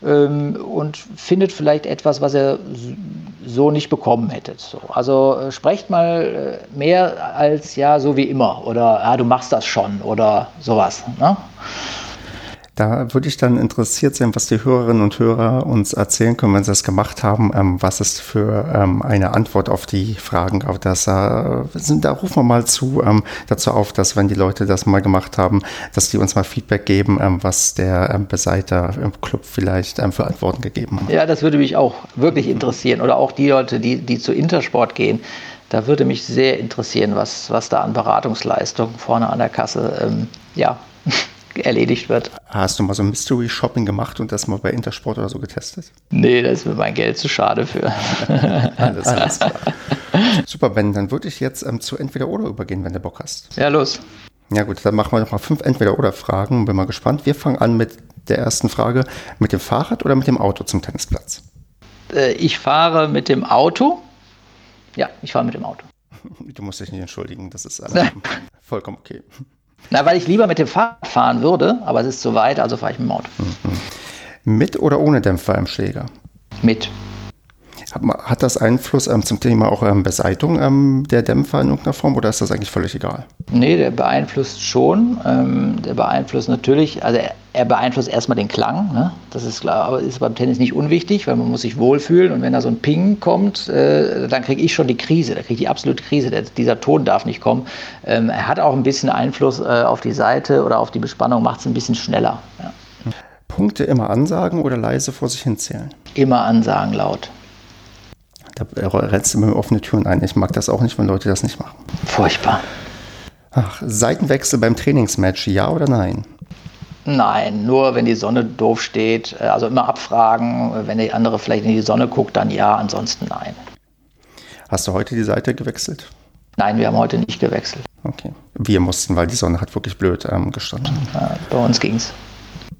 S3: ähm, und findet vielleicht etwas, was ihr so nicht bekommen hättet. So. Also äh, sprecht mal äh, mehr als ja, so wie immer oder ja, du machst das schon oder sowas. Ne?
S2: Da würde ich dann interessiert sein, was die Hörerinnen und Hörer uns erzählen können, wenn sie das gemacht haben, ähm, was es für ähm, eine Antwort auf die Fragen gab. Das, äh, sind, da rufen wir mal zu ähm, dazu auf, dass wenn die Leute das mal gemacht haben, dass die uns mal Feedback geben, ähm, was der ähm, Beseiter im Club vielleicht ähm, für Antworten gegeben hat.
S3: Ja, das würde mich auch wirklich interessieren. Oder auch die Leute, die, die zu Intersport gehen. Da würde mich sehr interessieren, was, was da an Beratungsleistung vorne an der Kasse ja, erledigt wird.
S2: Hast du mal so Mystery Shopping gemacht und das mal bei Intersport oder so getestet?
S3: Nee, da ist mir mein Geld zu schade für. alles, [LAUGHS]
S2: alles klar. [LAUGHS] Super, Ben, dann würde ich jetzt ähm, zu Entweder-Oder übergehen, wenn du Bock hast.
S3: Ja, los.
S2: Ja gut, dann machen wir noch mal fünf Entweder-Oder-Fragen. Bin mal gespannt. Wir fangen an mit der ersten Frage. Mit dem Fahrrad oder mit dem Auto zum Tennisplatz?
S3: Äh, ich fahre mit dem Auto. Ja, ich fahre mit dem Auto. [LAUGHS]
S2: Du musst dich nicht entschuldigen, das ist äh, vollkommen okay.
S3: Na, weil ich lieber mit dem Fahrrad fahren würde, aber es ist zu weit, also fahre ich mit dem Auto.
S2: Mhm. Mit oder ohne Dämpfer im Schläger?
S3: Mit.
S2: Hat das Einfluss ähm, zum Thema auch ähm, Beseitigung ähm, der Dämpfer in irgendeiner Form oder ist das eigentlich völlig egal?
S3: Nee, der beeinflusst schon. Ähm, der beeinflusst natürlich, also er, er beeinflusst erstmal den Klang. Ne? Das ist klar, aber ist beim Tennis nicht unwichtig, weil man muss sich wohlfühlen und wenn da so ein Ping kommt, äh, dann kriege ich schon die Krise, da kriege ich die absolute Krise. Der, dieser Ton darf nicht kommen. Ähm, er hat auch ein bisschen Einfluss äh, auf die Seite oder auf die Bespannung, macht es ein bisschen schneller. Ja.
S2: Punkte immer ansagen oder leise vor sich hinzählen?
S3: Immer ansagen laut.
S2: Da rennst du mir offene Türen ein. Ich mag das auch nicht, wenn Leute das nicht machen.
S3: Furchtbar.
S2: Ach, Seitenwechsel beim Trainingsmatch, ja oder nein?
S3: Nein, nur wenn die Sonne doof steht. Also immer abfragen. Wenn die andere vielleicht in die Sonne guckt, dann ja, ansonsten nein.
S2: Hast du heute die Seite gewechselt?
S3: Nein, wir haben heute nicht gewechselt.
S2: Okay. Wir mussten, weil die Sonne hat wirklich blöd ähm, gestanden.
S3: Ja, bei uns ging's.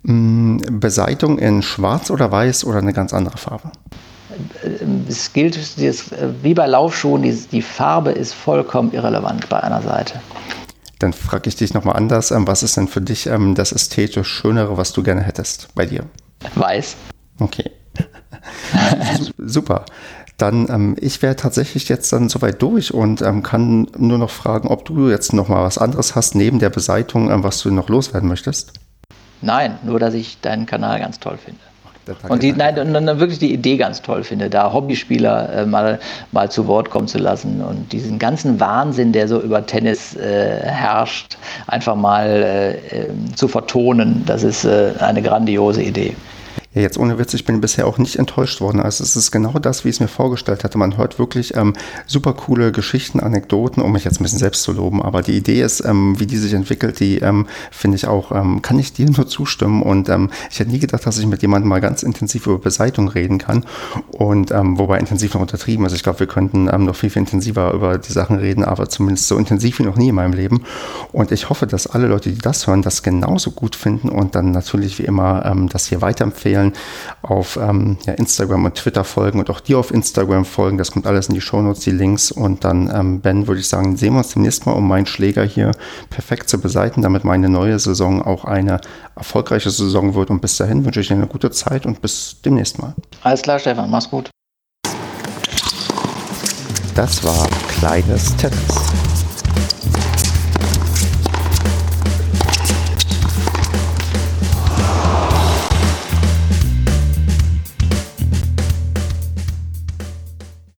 S2: Mm, Beseitung in schwarz oder weiß oder eine ganz andere Farbe?
S3: Es gilt wie bei Laufschuhen, die, die Farbe ist vollkommen irrelevant bei einer Seite.
S2: Dann frage ich dich nochmal anders. Ähm, was ist denn für dich ähm, das ästhetisch Schönere, was du gerne hättest bei dir?
S3: Weiß.
S2: Okay. [LAUGHS] Super. Dann, ähm, ich wäre tatsächlich jetzt dann soweit durch und ähm, kann nur noch fragen, ob du jetzt nochmal was anderes hast neben der Beseitung, ähm, was du noch loswerden möchtest.
S3: Nein, nur dass ich deinen Kanal ganz toll finde. Und die, nein, und dann wirklich die Idee ganz toll finde, da Hobbyspieler äh, mal, mal zu Wort kommen zu lassen und diesen ganzen Wahnsinn, der so über Tennis äh, herrscht, einfach mal äh, ähm, zu vertonen. Das ist äh, eine grandiose Idee.
S2: Ja, jetzt ohne Witz, ich bin bisher auch nicht enttäuscht worden. Also es ist genau das, wie ich es mir vorgestellt hatte. Man hört wirklich ähm, super coole Geschichten, Anekdoten, um mich jetzt ein bisschen selbst zu loben. Aber die Idee ist, ähm, wie die sich entwickelt, die ähm, finde ich auch, ähm, kann ich dir [LAUGHS] nur zustimmen. Und ähm, ich hätte nie gedacht, dass ich mit jemandem mal ganz intensiv über Beseitung reden kann. Und ähm, wobei intensiv noch untertrieben ist. Ich glaube, wir könnten noch viel, viel intensiver über die Sachen reden, aber zumindest so intensiv wie noch nie in meinem Leben. Und ich hoffe, dass alle Leute, die das hören, das genauso gut finden und dann natürlich wie immer das hier weiterempfehlen Kanälen auf ähm, ja, Instagram und Twitter folgen und auch dir auf Instagram folgen. Das kommt alles in die Shownotes, die Links. Und dann, ähm, Ben, würde ich sagen, sehen wir uns demnächst mal, um meinen Schläger hier perfekt zu beseiten, damit meine neue Saison auch eine erfolgreiche Saison wird. Und bis dahin wünsche ich dir eine gute Zeit und bis demnächst mal.
S3: Alles klar, Stefan, mach's gut.
S2: Das war Kleines Tennis